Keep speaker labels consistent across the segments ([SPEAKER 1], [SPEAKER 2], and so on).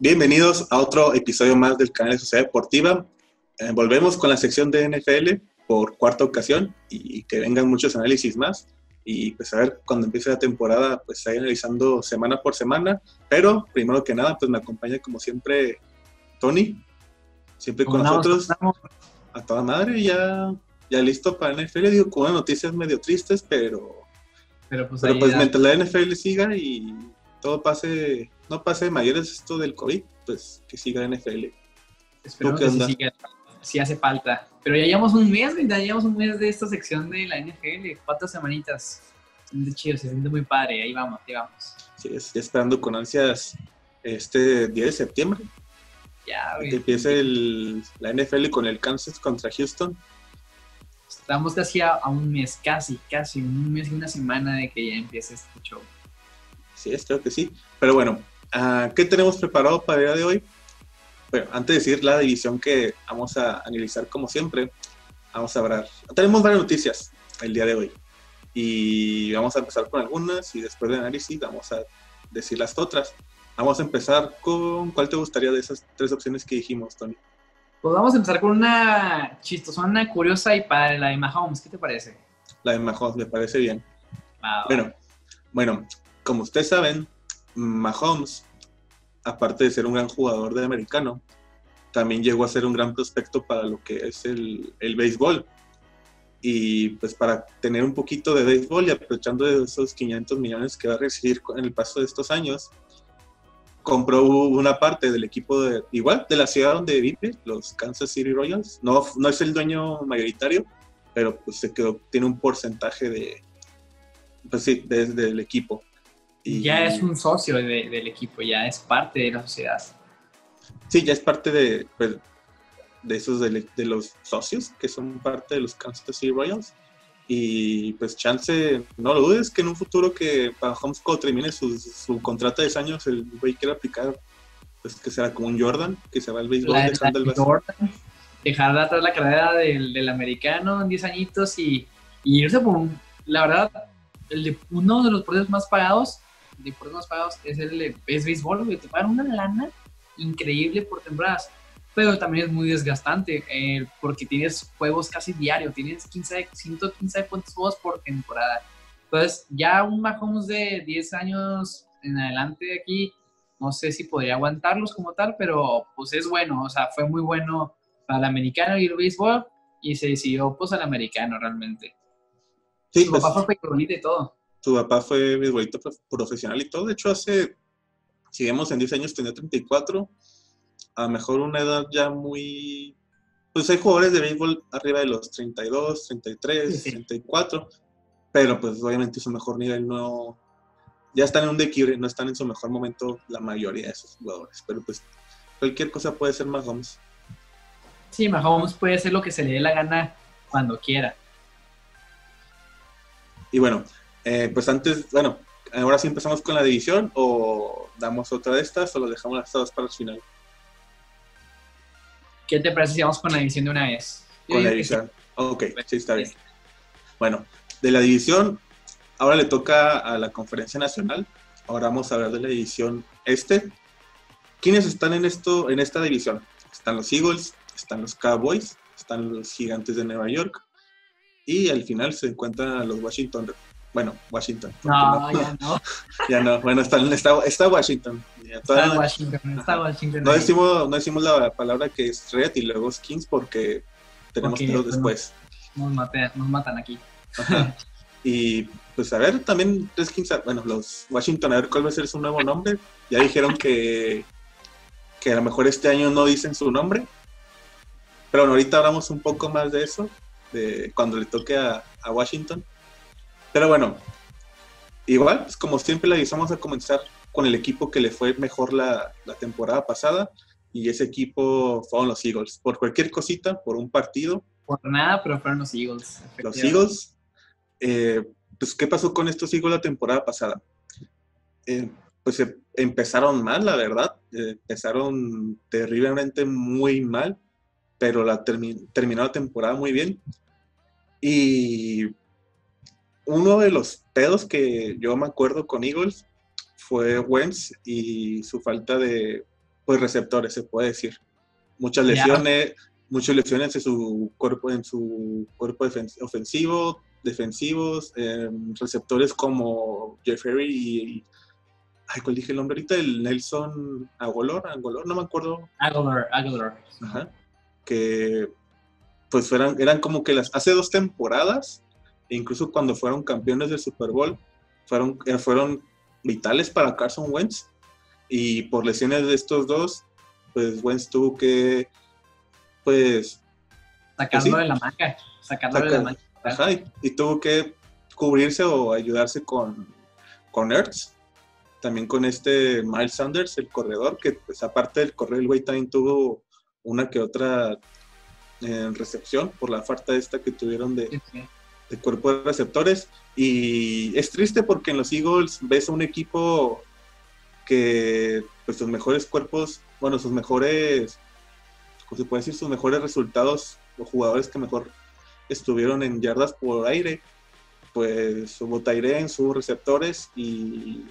[SPEAKER 1] Bienvenidos a otro episodio más del canal de Sociedad Deportiva. Eh, volvemos con la sección de NFL por cuarta ocasión y que vengan muchos análisis más. Y pues a ver, cuando empiece la temporada, pues ahí analizando semana por semana. Pero primero que nada, pues me acompaña como siempre Tony, siempre con nosotros. A toda madre, ya, ya listo para NFL. Digo, con unas noticias medio tristes, pero, pero pues, pero pues mientras la NFL siga y todo pase no pase mayores esto del COVID, pues que siga NFL.
[SPEAKER 2] Espero que sí, siga, sí hace falta. Pero ya llevamos un mes, ya llevamos un mes de esta sección de la NFL, cuatro semanitas. Se siente chido, se siente muy padre, ahí vamos, ahí vamos.
[SPEAKER 1] Sí, estoy esperando con ansias este día de septiembre. Ya, güey. Que empiece el, la NFL con el Kansas contra Houston.
[SPEAKER 2] Estamos casi a, a, un mes, casi, casi, un mes y una semana de que ya empiece este show.
[SPEAKER 1] Sí, creo que sí. Pero bueno, Ah, ¿Qué tenemos preparado para el día de hoy? Bueno, antes de decir la división que vamos a analizar como siempre, vamos a hablar. Tenemos varias noticias el día de hoy y vamos a empezar con algunas y después del análisis vamos a decir las otras. Vamos a empezar con, ¿cuál te gustaría de esas tres opciones que dijimos, Tony?
[SPEAKER 2] Pues vamos a empezar con una chistosona, curiosa y para la de Mahomes. ¿Qué te parece?
[SPEAKER 1] La de Mahomes, me parece bien. bueno, bueno, como ustedes saben, Mahomes, aparte de ser un gran jugador de americano, también llegó a ser un gran prospecto para lo que es el, el béisbol. Y pues para tener un poquito de béisbol y aprovechando de esos 500 millones que va a recibir en el paso de estos años, compró una parte del equipo de, igual de la ciudad donde vive, los Kansas City Royals. No, no es el dueño mayoritario, pero pues se quedó, tiene un porcentaje de, pues sí, desde el equipo
[SPEAKER 2] ya es un socio del equipo, ya es parte de la sociedad.
[SPEAKER 1] Sí, ya es parte de, pues, de esos de, los socios que son parte de los Kansas City Royals. Y pues chance, no lo dudes que en un futuro que para Homesco termine su, su contrato de 10 años, el güey quiera aplicar, pues que será como un Jordan, que se va al béisbol dejando el
[SPEAKER 2] Jordan, dejar atrás la carrera del, del americano en 10 añitos y, y irse por un, la verdad, el de uno de los proyectos más pagados de por más pagados es el es béisbol, güey. Te pagan una lana increíble por temporadas. Pero también es muy desgastante eh, porque tienes juegos casi diario, tienes 15, 115 puntos juegos por temporada. Entonces, ya un Mahomes de 10 años en adelante de aquí, no sé si podría aguantarlos como tal, pero pues es bueno, o sea, fue muy bueno para el americano y el béisbol y se decidió pues al americano realmente. Sí, Su pues, papá fue y todo
[SPEAKER 1] tu papá fue beisbolista profesional y todo. De hecho, hace, si vemos en 10 años, tenía 34. A lo mejor una edad ya muy... Pues hay jugadores de béisbol arriba de los 32, 33, 34. Pero pues obviamente su mejor nivel no... Ya están en un declive, no están en su mejor momento la mayoría de esos jugadores. Pero pues cualquier cosa puede ser Mahomes.
[SPEAKER 2] Sí, Mahomes puede hacer lo que se le dé la gana cuando quiera.
[SPEAKER 1] Y bueno, eh, pues antes, bueno, ahora sí empezamos con la división o damos otra de estas o lo dejamos las dos para el final.
[SPEAKER 2] ¿Qué te parece si vamos con la división de una vez?
[SPEAKER 1] Con la división. Ok, sí, está bien. Bueno, de la división, ahora le toca a la conferencia nacional. Ahora vamos a hablar de la división este. ¿Quiénes están en, esto, en esta división? Están los Eagles, están los Cowboys, están los Gigantes de Nueva York y al final se encuentran los Washington bueno, Washington.
[SPEAKER 2] No, ya no.
[SPEAKER 1] ya no. Bueno, está, está, Washington.
[SPEAKER 2] está Washington, está Washington.
[SPEAKER 1] No decimos, no decimos la palabra que es Red y luego Skins porque tenemos que después.
[SPEAKER 2] Nos, nos matan aquí.
[SPEAKER 1] Y pues a ver, también Skins, bueno, los Washington, a ver cuál va a ser su nuevo nombre. Ya dijeron que, que a lo mejor este año no dicen su nombre. Pero bueno, ahorita hablamos un poco más de eso, de cuando le toque a, a Washington. Pero bueno, igual, pues como siempre le avisamos a comenzar con el equipo que le fue mejor la, temporada pasada y ese equipo fueron los Eagles. Por cualquier cosita, por un partido.
[SPEAKER 2] Por nada, pero fueron los Eagles.
[SPEAKER 1] Los Eagles. Eh, pues, ¿qué pasó con estos Eagles la temporada pasada? Eh, pues eh, empezaron mal, la verdad. empezaron terriblemente muy mal, pero la terminó la temporada muy bien. Y uno de los pedos que yo me acuerdo con Eagles fue Wentz y su falta de, pues receptores, se puede decir. Muchas lesiones, muchas lesiones en su cuerpo, en su cuerpo ofensivo, defensivos, em, receptores como Jeffrey y, ay, ¿cuál dije el nombre ahorita? El Nelson Agolor, Agolor, no me acuerdo.
[SPEAKER 2] Agolor, Agolor.
[SPEAKER 1] Ajá. Que pues eran, eran como que las, hace dos temporadas, incluso cuando fueron campeones del Super Bowl, fueron, eh, fueron vitales para Carson Wentz. Y por lesiones de estos dos, pues Wentz tuvo que, pues...
[SPEAKER 2] Sacarlo pues de la manga, sacarlo de la manga.
[SPEAKER 1] Ajá, y, tuvo que cubrirse o ayudarse con, con Ertz. También con este Miles Sanders, el corredor, que pues aparte del correr, el güey también tuvo una que otra en recepción por la falta esta que tuvieron de, de, cuerpo de receptores. Y es triste porque en los Eagles ves a un equipo que pues sus mejores cuerpos, bueno, sus mejores, ¿cómo se puede decir? Sus mejores resultados, los jugadores que mejor estuvieron en yardas por aire, pues hubo en sus receptores y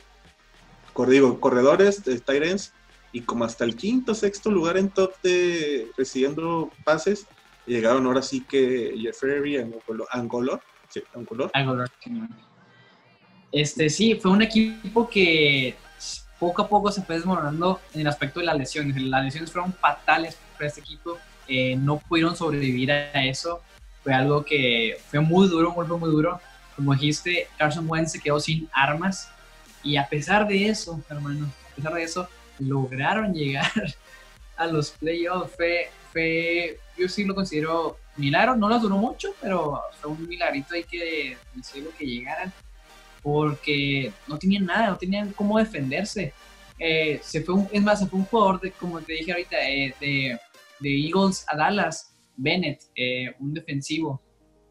[SPEAKER 1] digo, corredores Tyrens y como hasta el quinto, sexto lugar en top de recibiendo pases, llegaron ahora sí que Jeffrey Angolor, sí, Angolor.
[SPEAKER 2] Angolor, Este, sí, fue un equipo que poco a poco se fue desmoronando en el aspecto de las lesiones. Las lesiones fueron fatales para este equipo. Eh, no pudieron sobrevivir a eso. Fue algo que fue muy duro, un golpe muy duro. Como dijiste, Carson Wentz se quedó sin armas. Y a pesar de eso, hermano, a pesar de eso, lograron llegar a los playoffs. Fue, fue, yo sí lo considero milagro. No los duró mucho, pero fue un milagrito ahí que decirlo que llegaran porque no tenían nada, no tenían cómo defenderse. Eh, se fue un, es más, se fue un jugador, de, como te dije ahorita, eh, de, de, Eagles a Dallas, Bennett, eh, un defensivo.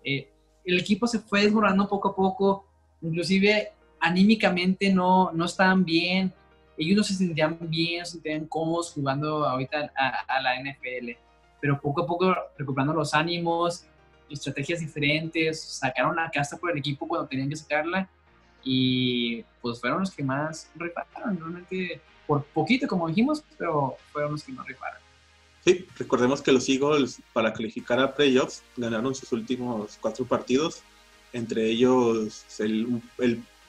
[SPEAKER 2] el equipo se fue desmoronando poco a poco, inclusive anímicamente no, no estaban bien, ellos no se sentían bien, se sentían cómodos jugando ahorita a, a la NFL, pero poco a poco recuperando los ánimos, estrategias diferentes, sacaron la casa por el equipo cuando tenían que sacarla y pues fueron los que más rifaron, realmente por poquito como dijimos, pero fueron los que más rifaron.
[SPEAKER 1] Sí, recordemos que los Eagles para calificar a playoffs ganaron sus últimos cuatro partidos, entre ellos el,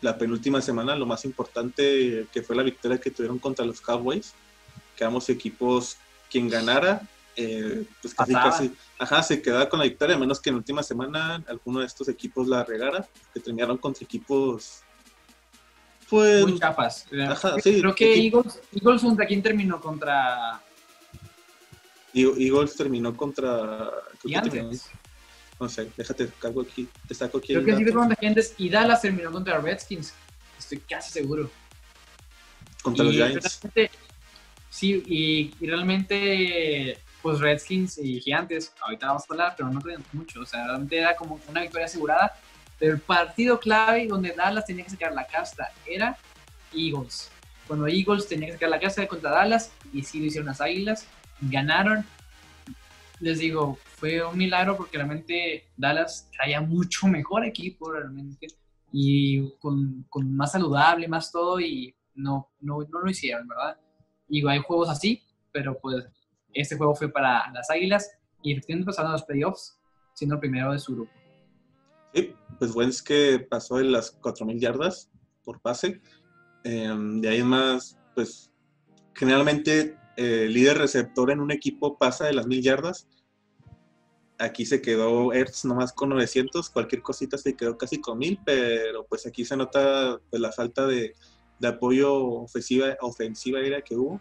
[SPEAKER 1] la penúltima semana, lo más importante que fue la victoria que tuvieron contra los Cowboys, que ambos equipos, quien ganara, eh, pues casi, casi, ajá, se quedaba con la victoria, a menos que en la última semana alguno de estos equipos la regara, que terminaron contra equipos
[SPEAKER 2] pues, muy chapas. Creo que Eagles, Eagles contra quién terminó contra.
[SPEAKER 1] Eagles terminó contra.
[SPEAKER 2] Gigantes.
[SPEAKER 1] No sé, déjate cargo aquí, te saco aquí.
[SPEAKER 2] Creo que sí fue contra Gigantes y Dallas terminó contra Redskins. Estoy casi seguro.
[SPEAKER 1] Contra los Giants.
[SPEAKER 2] Sí, y, y, realmente, pues Redskins y Gigantes, ahorita vamos a hablar, pero no tenían mucho. O sea, realmente era como una victoria asegurada pero el partido clave donde Dallas tenía que sacar la casta era Eagles. Cuando Eagles tenía que sacar la casta contra Dallas, y sí lo hicieron las Águilas, ganaron. Les digo, fue un milagro porque realmente Dallas traía mucho mejor equipo realmente y con, con más saludable, más todo y no, no, no lo hicieron, ¿verdad? Y hay juegos así, pero pues este juego fue para las Águilas y efectivamente pasaron a los playoffs siendo el primero de su grupo.
[SPEAKER 1] Sí, pues Wentz que pasó de las 4.000 yardas por pase. Em, de ahí más, pues generalmente el líder receptor en un equipo pasa de las 1.000 yardas. Aquí se quedó Ertz nomás con 900, cualquier cosita se quedó casi con 1.000, pero pues aquí se nota pues, la falta de, de apoyo ofensiva, ofensiva aérea que hubo.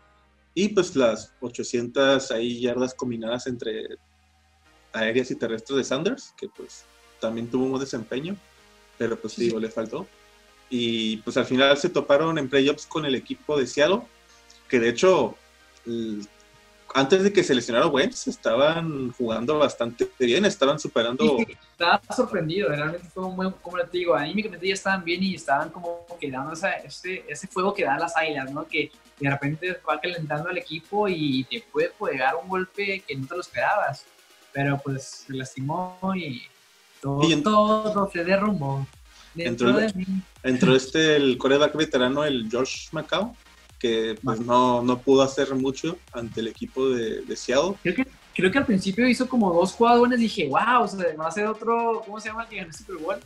[SPEAKER 1] Y pues las 800 ahí yardas combinadas entre aéreas y terrestres de Sanders, que pues también tuvo un buen desempeño, pero pues digo, le faltó. Y pues al final se toparon en playoffs con el equipo de Seattle, que de hecho, antes de que se lesionara Wentz, estaban jugando bastante bien, estaban superando.
[SPEAKER 2] estaba sorprendido, realmente fue un buen, como te digo, anímicamente ya estaban bien y estaban como que dando ese, ese fuego que dan las águilas, ¿no? Que de repente va calentando al equipo y te puede pegar un golpe que no te lo esperabas. Pero pues se lastimó y todo, todo se derrumbó.
[SPEAKER 1] Entró, de este, el coreback veterano, el George Macau, que pues no, no pudo hacer mucho ante el equipo de, de Seattle.
[SPEAKER 2] Creo que, creo que al principio hizo como dos jugadores, dije, wow, o sea, va a ser otro, ¿cómo se llama el que ganó el Super Bowl?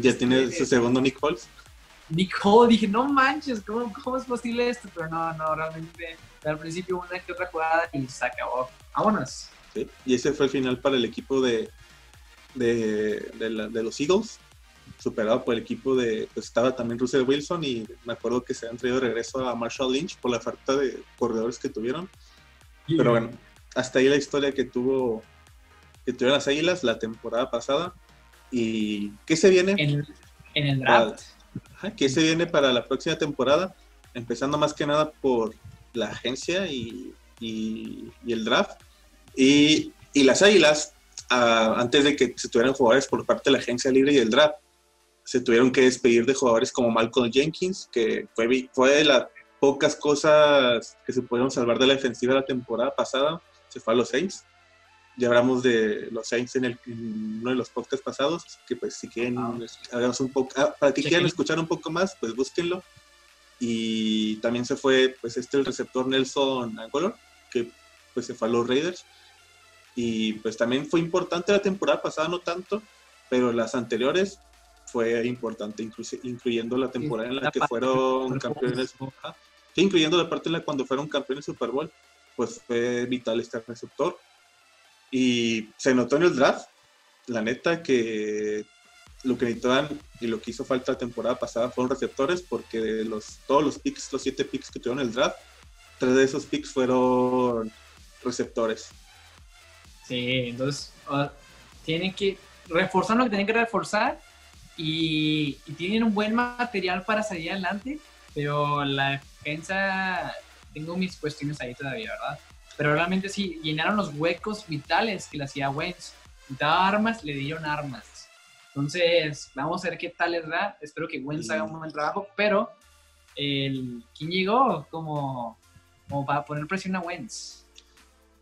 [SPEAKER 1] ya tiene su segundo Nick Foles.
[SPEAKER 2] Nick Foles, dije, no manches, ¿cómo, ¿cómo, es posible esto? Pero no, no, realmente al principio una que otra jugada y se acabó. Vámonos.
[SPEAKER 1] Sí, y ese fue el final para el equipo de, de, de, los Eagles, superado por el equipo de, pues estaba también Russell Wilson y me acuerdo que se han traído de regreso a Marshall Lynch por la falta de corredores que tuvieron. Pero bueno, hasta ahí la historia que tuvo que tuvieron las Águilas la temporada pasada. ¿Y qué se viene?
[SPEAKER 2] En, el draft.
[SPEAKER 1] ¿Qué se viene para la próxima temporada? Empezando más que nada por la agencia y, y, el draft. Y, y las Águilas, ah, antes de que se tuvieran jugadores por parte de la agencia libre y el draft, se tuvieron que despedir de jugadores como Malcolm Jenkins, que fue, fue de las pocas cosas que se pudieron salvar de la defensiva la temporada pasada, se fue a los Saints. Ya hablamos de los Saints en, el, uno de los podcasts pasados, que pues si quieren, ah. un poco, ah, para que quieran escuchar un poco más, pues búsquenlo. Y también se fue, pues este, el receptor Nelson Angolor, que pues se fue a los Raiders. Y pues también fue importante la temporada pasada, no tanto, pero las anteriores fue importante, incluyendo la temporada en la, que fueron campeones, incluyendo la parte en la cuando fueron campeones Super Bowl, pues fue vital este receptor. Y se notó en el draft, la neta, que lo que necesitaban y lo que hizo falta la temporada pasada fueron receptores, porque de los, todos los picks, los siete picks que tuvieron en el draft, tres de esos picks fueron receptores.
[SPEAKER 2] Sí, entonces ah, tienen que reforzar lo que tienen que reforzar y, tienen un buen material para salir adelante, pero la defensa, tengo mis cuestiones ahí todavía, ¿verdad? Pero realmente sí, llenaron los huecos vitales que le hacía Wentz. Daba armas, le dieron armas. Entonces, vamos a ver qué tal les da. Espero que Wentz haga un buen trabajo, pero el, ¿quién llegó como, como para poner presión a Wentz?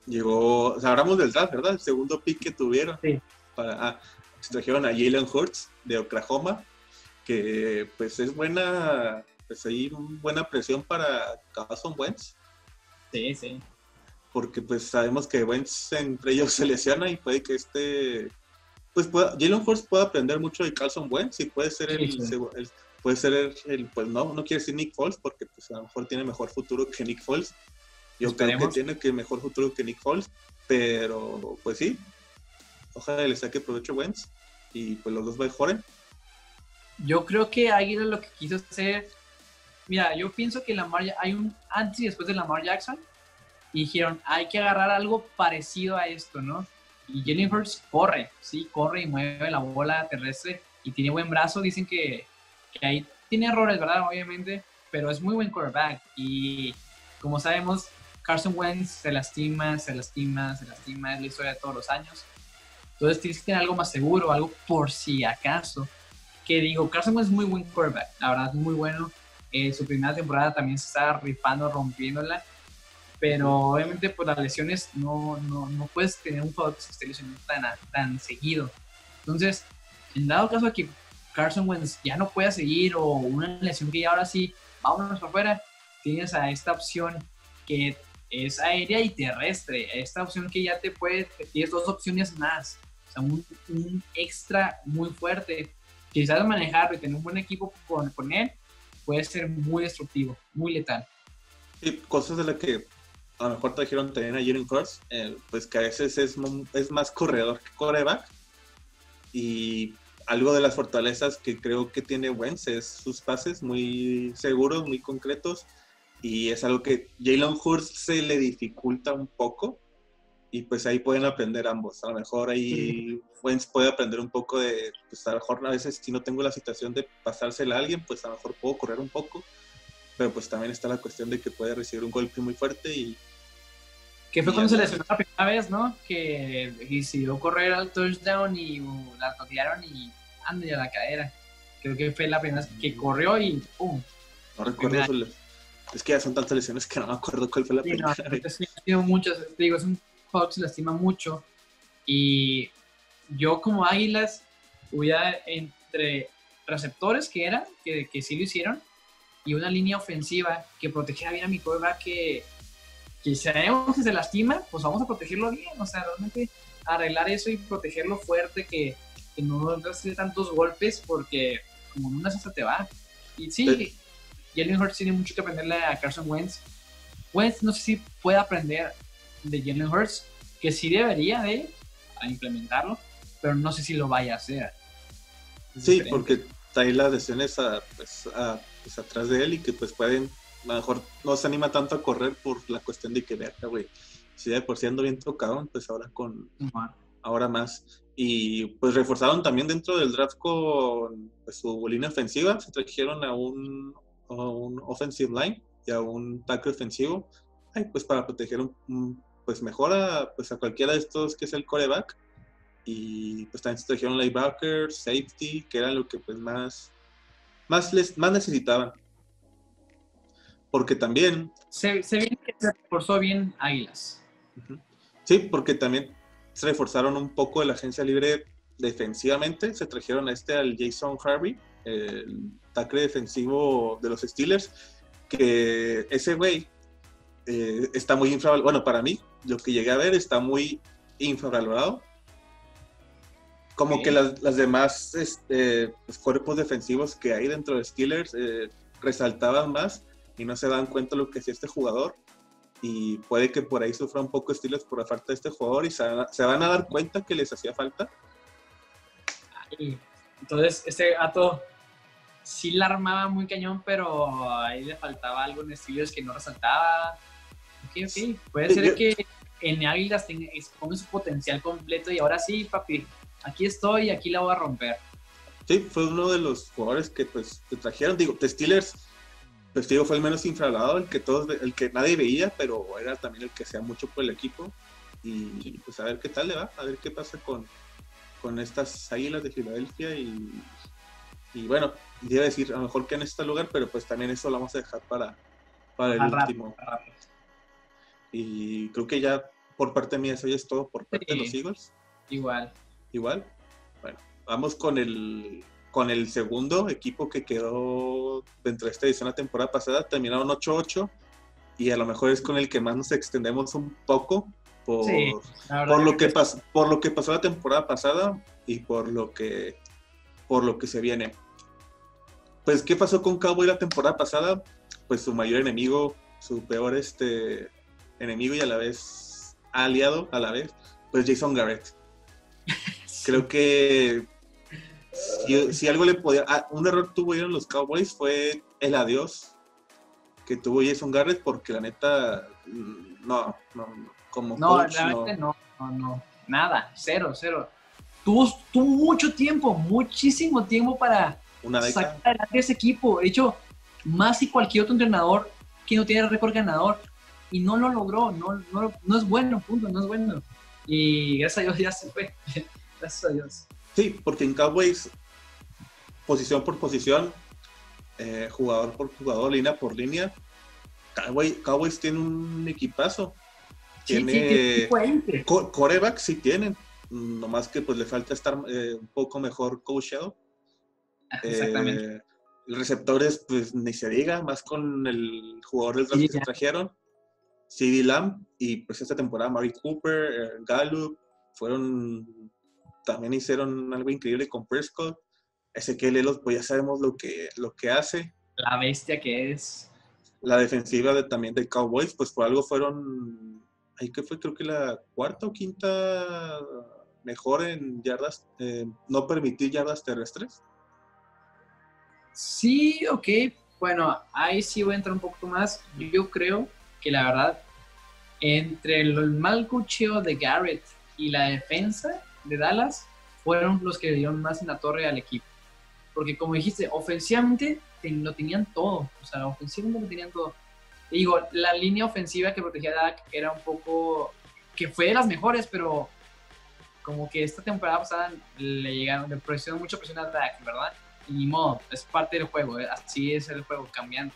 [SPEAKER 1] Llegó, o sea, hablamos del draft, ¿verdad? El segundo pick que tuvieron.
[SPEAKER 2] Sí.
[SPEAKER 1] Para, ah, se trajeron a Jalen Hurts de Oklahoma, que pues es buena, pues ahí buena presión para Carson Wentz.
[SPEAKER 2] Sí, sí.
[SPEAKER 1] Porque pues sabemos que Wentz entre ellos se lesiona y puede que este, pues pueda, Jalen Hurts puede aprender mucho de Carson Wentz y puede ser el, puede ser el, pues no, no quiere decir Nick Foles porque pues a lo mejor tiene mejor futuro que Nick Foles. Yo creo que tiene que mejor futuro que Nick Foles, pero pues sí, ojalá le saque provecho Wentz y pues los dos mejoren.
[SPEAKER 2] Yo creo que Águila lo que quiso hacer, mira, yo pienso que Lamar, hay un antes y después de Lamar Jackson, y dijeron, hay que agarrar algo parecido a esto, ¿no? Y Hurts corre, sí, corre y mueve la bola terrestre y tiene buen brazo, dicen que, que ahí tiene errores, ¿verdad? Obviamente, pero es muy buen quarterback y como sabemos, Carson Wentz se lastima, se lastima, se lastima, es la historia de todos los años. Entonces tienes que tener algo más seguro, algo por si acaso. Que digo, Carson es muy buen quarterback, la verdad es muy bueno. Eh, su primera temporada también se está rifando, rompiéndola. Pero obviamente por pues, las lesiones no, no, no puedes tener un jugador que se esté lesionando tan, tan seguido. Entonces, en dado caso de que Carson Wentz ya no pueda seguir o una lesión que ya ahora sí, vámonos afuera, tienes a esta opción que es aérea y terrestre. Esta opción que ya te puede, tienes dos opciones más o sea, un, extra muy fuerte. Sabes manejarlo y tener un buen equipo con, con él, puede ser muy destructivo, muy letal.
[SPEAKER 1] Y cosas de las que a lo mejor trajeron también a Jalen Hurts, eh, pues que a veces es, es más corredor que coreback. Y algo de las fortalezas que creo que tiene Wentz es sus pases muy seguros, muy concretos. Y es algo que Jalen Hurts se le dificulta un poco y pues ahí pueden aprender ambos. A lo mejor ahí Wentz puede aprender un poco de, pues a lo mejor a veces si no tengo la situación de pasársela a alguien, pues a lo mejor puedo correr un poco, pero pues también está la cuestión de que puede recibir un golpe muy fuerte y...
[SPEAKER 2] Que fue cuando se lesionó la primera vez, ¿no? Que decidió correr al touchdown y la toquearon y anda ya la cadera. Creo que fue la primera vez que corrió y ¡pum!
[SPEAKER 1] No recuerdo, es que ya son tantas lesiones que no me acuerdo cuál fue la primera.
[SPEAKER 2] No, muchas, digo, es un Fox se lastima mucho y yo como Águilas hubiera entre receptores que eran, que, que sí lo hicieron, y una línea ofensiva que protegiera bien a mi quarterback que, que si sabemos que se lastima, pues vamos a protegerlo bien, o sea, realmente arreglar eso y protegerlo fuerte, que, que no recibe tantos golpes, porque como en una se te va. Y sí, Jalen Hurts tiene mucho que aprenderle a Carson Wentz. Wentz no sé si puede aprender de Jalen Hurts, que sí debería de implementarlo, pero no sé si lo vaya a hacer.
[SPEAKER 1] sí, porque hay las lesiones pues, pues, atrás de él y que pues pueden, a lo mejor no se anima tanto a correr por la cuestión de que, vea, güey, si de por siendo bien tocado, pues ahora con, ahora más. Y pues reforzaron también dentro del draft con pues, su línea ofensiva, se trajeron a un, a un offensive line y a un tackle ofensivo, pues para proteger un, pues mejor a, pues a cualquiera de estos que es el coreback y pues también se trajeron linebacker, safety, que era lo que pues más, más, les, más necesitaban. Porque también...
[SPEAKER 2] Se, se viene que se reforzó bien Águilas.
[SPEAKER 1] Sí, porque también se reforzaron un poco de la agencia libre defensivamente. Se trajeron a este al Jason Harvey, el tackle defensivo de los Steelers, que ese güey eh, está muy infravalorado. Bueno, para mí, lo que llegué a ver está muy infravalorado como que las, las demás este, pues, cuerpos defensivos que hay dentro de Steelers eh, resaltaban más y no se dan cuenta lo que hacía este jugador. Y puede que por ahí sufra un poco Steelers por la falta de este jugador y se, van a dar cuenta que les hacía falta.
[SPEAKER 2] Entonces, este gato sí la armaba muy cañón, pero ahí le faltaba algo en Steelers que no resaltaba. Ok, ok. Puede ser que en Águilas tenga, ponga su potencial completo y ahora sí, papi, aquí estoy y aquí la voy a romper.
[SPEAKER 1] Sí, fue uno de los jugadores que pues te trajeron, digo, The Steelers, pues digo, fue el menos infravalorado, el que todos, el que nadie veía, pero era también el que hacía mucho por el equipo. Y pues a ver qué tal le va, a ver qué pasa con, con estas águilas de Filadelfia y, y bueno, iba a decir a lo mejor que en este lugar, pero pues también eso lo vamos a dejar para, para el último. Y creo que ya por parte mía eso ya es todo por parte de los Eagles.
[SPEAKER 2] Igual
[SPEAKER 1] igual. Bueno, vamos con el, con el segundo equipo que quedó dentro de esta edición la temporada pasada. Terminaron 8-8 y a lo mejor es con el que más nos extendemos un poco por, por, lo, que, pasó, por lo que pasó la temporada pasada y por lo que, por lo que se viene. Pues, ¿qué pasó con Cowboy la temporada pasada? Pues su mayor enemigo, su peor este, enemigo y a la vez aliado, a la vez, pues Jason Garrett. Creo que si, algo le podía. Ah, un error tuvieron los Cowboys fue el adiós que tuvo Jason Garrett, porque la neta, mm, no, no, como
[SPEAKER 2] no, coach, no. no, no, no, nada, cero, cero. Tuvo, tuvo mucho tiempo, muchísimo tiempo para sacar adelante ese equipo. De hecho, más que cualquier otro entrenador que no tiene récord ganador y no lo logró, no, no, no es bueno, punto, no es bueno. Y gracias a Dios ya se fue. Gracias a Dios.
[SPEAKER 1] Sí, porque en Cowboys, posición por posición, eh, jugador por jugador, línea por línea, Cowboys, tiene un equipazo. tiene coreback, sí tienen. Nomás que pues le falta estar eh, un poco mejor coachado.
[SPEAKER 2] Exactamente. Eh,
[SPEAKER 1] receptores, pues ni se diga, más con el jugador del draft que se trajeron. CD Lamb y pues esta temporada Mari Cooper, Gallup, fueron también hicieron algo increíble con Prescott. Ezequiel Elos, pues ya sabemos lo que, lo que hace.
[SPEAKER 2] La bestia que es.
[SPEAKER 1] La defensiva de, también de Cowboys, pues por algo fueron, ahí que fue creo que la cuarta o quinta mejor en yardas, eh, no permitir yardas terrestres.
[SPEAKER 2] Sí, ok. Bueno, ahí sí voy a entrar un poco más. Yo creo que la verdad, entre el mal cuchillo de Garrett y la defensa, de Dallas fueron los que le dieron más en la torre al equipo. Porque como dijiste, ofensivamente lo tenían todo. O sea, ofensivamente lo tenían todo. Y digo, la línea ofensiva que protegía a Dak era un poco... que fue de las mejores, pero como que esta temporada pasada le llegaron, le presionó mucho presión a Dak, ¿verdad? Y ni modo, es parte del juego, ¿eh? así es el juego, cambiando.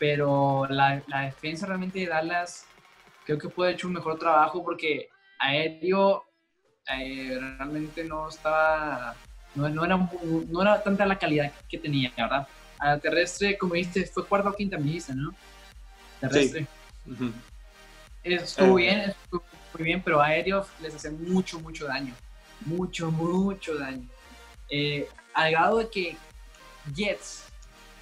[SPEAKER 2] Pero la, la defensa realmente de Dallas creo que puede haber hecho un mejor trabajo porque aéreo eh, realmente no estaba, no, era, no era tanta la calidad que tenía, ¿verdad? a terrestre, como dijiste, fue cuarta o quinta milicia, ¿no? Terrestre. Estuvo eh. bien, estuvo muy bien, pero aéreo les hace mucho, mucho daño. Mucho, mucho daño. Eh, al grado de que Jets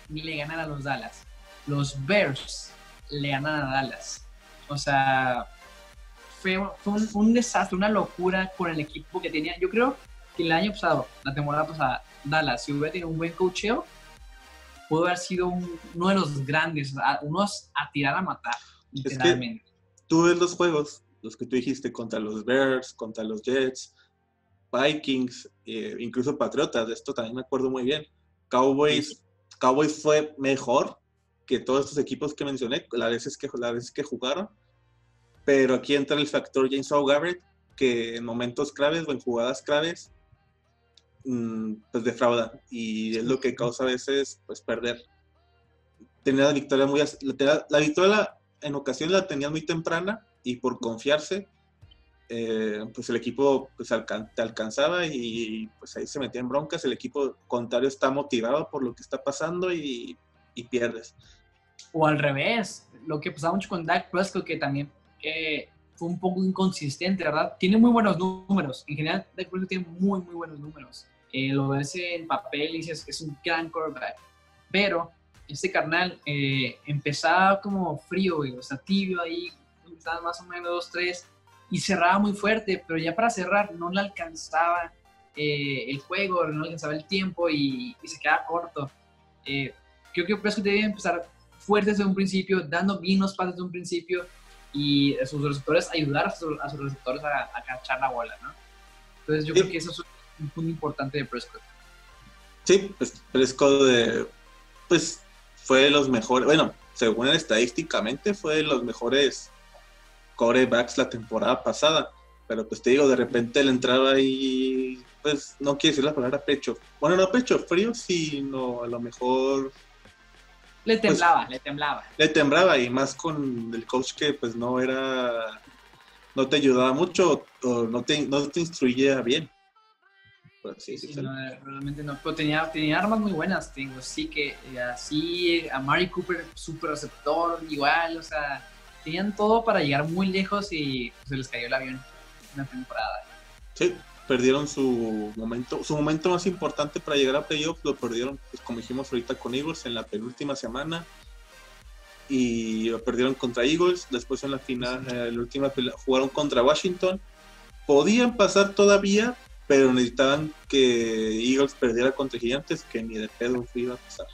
[SPEAKER 2] le ganan a los Dallas. Los Bears le ganan a Dallas. O sea, fue, un, desastre, una locura con el equipo que tenía. Yo creo que el año pasado, la temporada pasada, Dallas, si hubiera tenido un buen cocheo, pudo haber sido uno de los grandes, unos a tirar a matar, literalmente.
[SPEAKER 1] tú ves los juegos, los que tú dijiste, contra los Bears, contra los Jets, Vikings, eh, incluso Patriotas, de esto también me acuerdo muy bien. Cowboys, Cowboys fue mejor que todos estos equipos que mencioné, las veces que, las veces que jugaron, pero aquí entra el factor James Garrett, que en momentos claves o en jugadas claves, mm, pues defrauda, y es lo que causa a veces pues perder. Tenía la victoria muy... La, la victoria en ocasiones la tenía muy temprana y por confiarse eh, pues el equipo pues, te alcanzaba y pues ahí se metía en broncas. El equipo contrario está motivado por lo que está pasando y, pierdes.
[SPEAKER 2] O al revés, lo que pasaba mucho con Dak Prescott, que también fue un poco inconsistente, ¿verdad? Tiene muy buenos números. En general, Dak Prescott tiene muy, muy buenos números. Eh, lo ves en papel y dices que es un gran quarterback. Pero este carnal eh, empezaba como frío, o sea, tibio ahí, estaba más o menos 2-3 y cerraba muy fuerte, pero ya para cerrar no le alcanzaba eh, el juego, no le alcanzaba el tiempo y, se quedaba corto. Eh, creo que Prescott debe empezar fuerte desde un principio, dando bien los pases desde un principio y a sus receptores ayudar a sus, receptores a, a, cachar la bola, ¿no? Entonces yo creo que eso es un punto importante de Prescott.
[SPEAKER 1] Sí, pues Prescott de, pues fue de los mejores, bueno, según estadísticamente fue de los mejores corebacks la temporada pasada. Pero pues te digo, de repente le entraba ahí, pues no quiere decir la palabra pecho. Bueno, no pecho frío, sino a lo mejor...
[SPEAKER 2] Le pues, temblaba, le temblaba.
[SPEAKER 1] Le temblaba y más con el coach que pues no era, no te ayudaba mucho o no te, no te instruía bien.
[SPEAKER 2] Pues, sí, sí, no, realmente no, pero tenía, tenía armas muy buenas, tengo, sí que eh, así, a Mari Cooper, super receptor, igual, o sea, tenían todo para llegar muy lejos y se les cayó el avión una temporada.
[SPEAKER 1] Sí, perdieron su momento, su momento más importante para llegar a playoffs, lo perdieron, pues, como dijimos ahorita con Eagles en la penúltima semana y lo perdieron contra Eagles, después en la final, en la última jugaron contra Washington. Podían pasar todavía, pero necesitaban que Eagles perdiera contra Gigantes, que ni de pedo iba a pasar.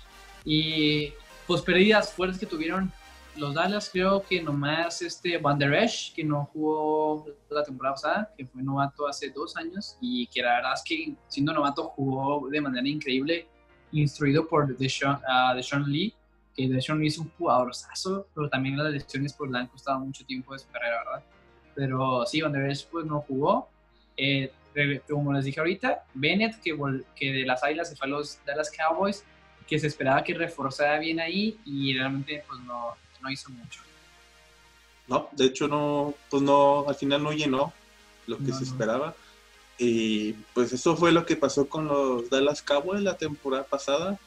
[SPEAKER 2] Y pues pérdidas fuertes que tuvieron los Dallas creo que nomás este Van Der Esch, que no jugó la temporada pasada, que fue novato hace dos años y que la verdad es que siendo novato jugó de manera increíble, instruido por Deshaun, uh, Lee, que Deshaun Lee es un jugador saso, pero también las lesiones pues le han costado mucho tiempo de su carrera, ¿verdad? Pero sí, Van Der Esch pues no jugó. Eh, como les dije ahorita, Bennett, que, que de las Águilas se fue a los Dallas Cowboys, que se esperaba que reforzara bien ahí y realmente pues no, no hizo mucho.
[SPEAKER 1] No, de hecho no, pues no, al final no llenó lo que se esperaba. Y pues eso fue lo que pasó con los Dallas Cowboys la temporada pasada.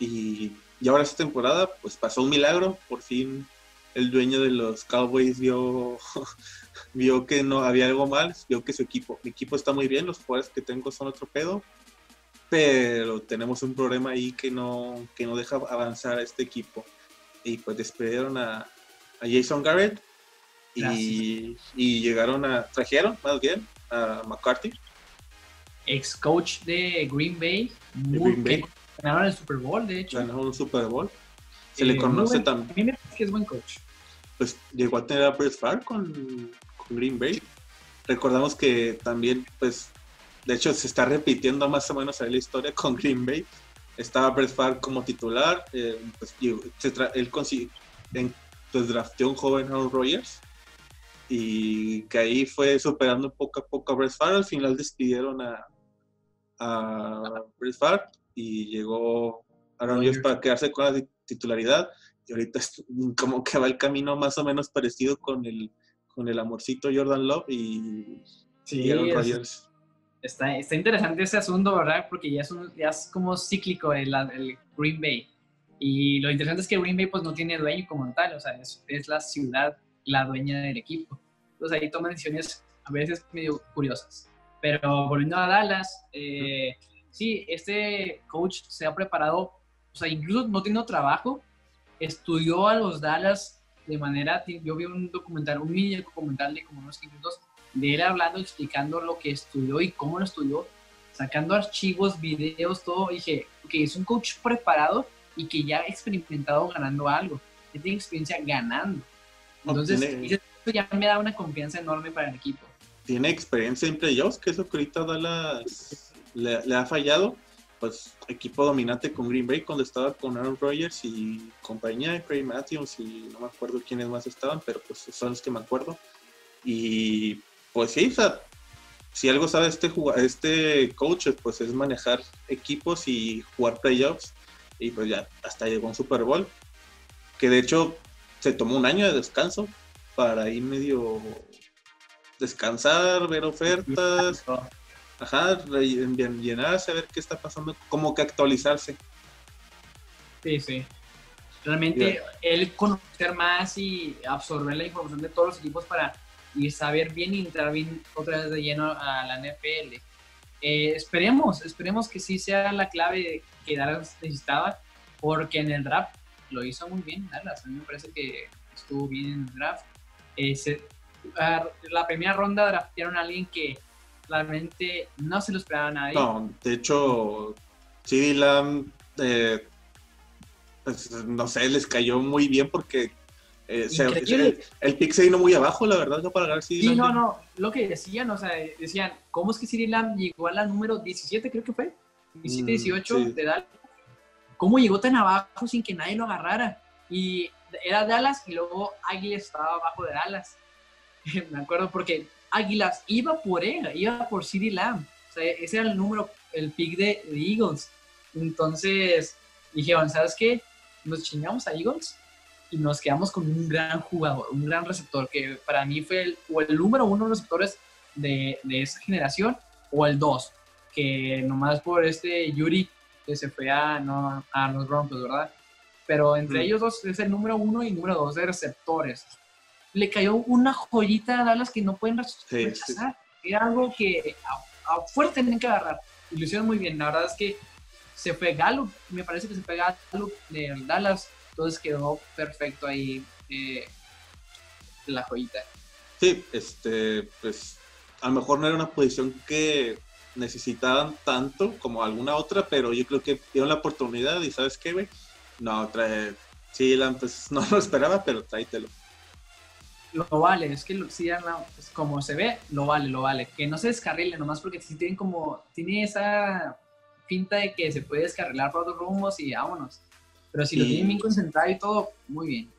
[SPEAKER 1] Y, y ahora esta temporada, pues pasó un milagro. Por fin el dueño de los Cowboys vio, vio que no había algo mal, vio que su equipo, mi equipo está muy bien, los jugadores que tengo son otro pedo, pero tenemos un problema ahí que no, que no deja avanzar a este equipo y pues despidieron a, Jason Garrett y, llegaron a, trajeron más bien a McCarthy.
[SPEAKER 2] Ex coach de Green Bay, Green Bay. ganaron el Super Bowl, de hecho.
[SPEAKER 1] Ganaron el Super Bowl. Se le eh, conoce también.
[SPEAKER 2] que es buen coach.
[SPEAKER 1] Pues llegó a tener a Brett Favre con, Green Bay. Recordamos que también, pues, de hecho, se está repitiendo más o menos ahí la historia con Green Bay estaba Brett Favre como titular, eh, pues, él consiguió, pues drafteó un joven Aaron Rodgers y que ahí fue superando poco a poco a Brett Favre, al final despidieron a, a Brett Favre y llegó Aaron Rodgers para quedarse con la titularidad. Y ahorita es como que va el camino más o menos parecido con el con el amorcito Jordan Love y,
[SPEAKER 2] Aaron Rodgers está, está interesante ese asunto, ¿verdad? Porque ya es, ya es como cíclico el, el Green Bay. Y lo interesante es que Green Bay pues no tiene dueño como tal, o sea, es, es la ciudad la dueña del equipo. Entonces ahí toman decisiones a veces medio curiosas. Pero volviendo a Dallas, eh, sí, este coach se ha preparado, o sea, incluso no tiene trabajo, estudió a los Dallas de manera, yo vi un documental, un mini documental de como unos minutos de él hablando, explicando lo que estudió y cómo lo estudió, sacando archivos, videos, todo. Dije, ok, es un coach preparado y que ya ha experimentado ganando algo, que tiene experiencia ganando. Entonces, eso ya me da una confianza enorme para el equipo.
[SPEAKER 1] Tiene experiencia en playoffs, que eso que ahorita Dallas le, le ha fallado pues equipo dominante con Green Bay cuando estaba con Aaron Rodgers y compañía, Craig Matthews y no me acuerdo quiénes más estaban, pero pues son los que me acuerdo. Y pues sí, o sea, si algo sabe este, este coach, pues es manejar equipos y jugar playoffs. Y pues ya hasta llegó un Super Bowl, que de hecho se tomó un año de descanso para ir medio descansar, ver ofertas ajá, llenarse, a ver qué está pasando, como que actualizarse.
[SPEAKER 2] Sí, sí. Realmente él conocer más y absorber la información de todos los equipos para y saber bien entrar bien otra vez de lleno a la NFL. Eh, esperemos, esperemos que sí sea la clave que Dallas necesitaba, porque en el draft lo hizo muy bien Dallas. A mí me parece que estuvo bien en el draft. Eh, la primera ronda draftearon a alguien que realmente no se lo esperaba nadie.
[SPEAKER 1] No, de hecho, CD Lamb, eh, pues, no sé, les cayó muy bien porque eh, el, pick se vino muy abajo, la verdad, no para ganar
[SPEAKER 2] CD Sí, no, no, lo que decían, o sea, decían, ¿cómo es que CD Lamb llegó a la número 17, creo que fue? 17, 18 mm, de Dallas. ¿Cómo llegó tan abajo sin que nadie lo agarrara? Y era Dallas y luego Águila estaba abajo de Dallas. Me acuerdo porque Águilas iba por él, iba por CD Lamb. O sea, ese era el número, el pick de, Eagles. Entonces dijeron, ¿sabes qué? Nos chingamos a Eagles y nos quedamos con un gran jugador, un gran receptor, que para mí fue el, o el número uno de receptores de, de esa generación, o el dos, que nomás por este Yuri que se fue a, no, a los Broncos, ¿verdad? Pero entre ellos dos es el número uno y número dos de receptores le cayó una joyita a Dallas que no pueden rechazar. Era algo que a, fuerte tienen que agarrar. Y lo hicieron muy bien. La verdad es que se fue Galo, me parece que se fue Galo de Dallas, entonces quedó perfecto ahí eh, la joyita.
[SPEAKER 1] Sí, este, pues a lo mejor no era una posición que necesitaban tanto como alguna otra, pero yo creo que dieron la oportunidad y ¿sabes qué, güey? No, trae, sí, pues, no lo esperaba, pero tráetelo
[SPEAKER 2] lo vale, es que si pues, como se ve, lo vale, lo vale. Que no se descarrile nomás porque si tienen como, tiene esa pinta de que se puede descarrilar por otros rumbos y vámonos. Pero si lo tienen bien concentrado y todo, muy bien.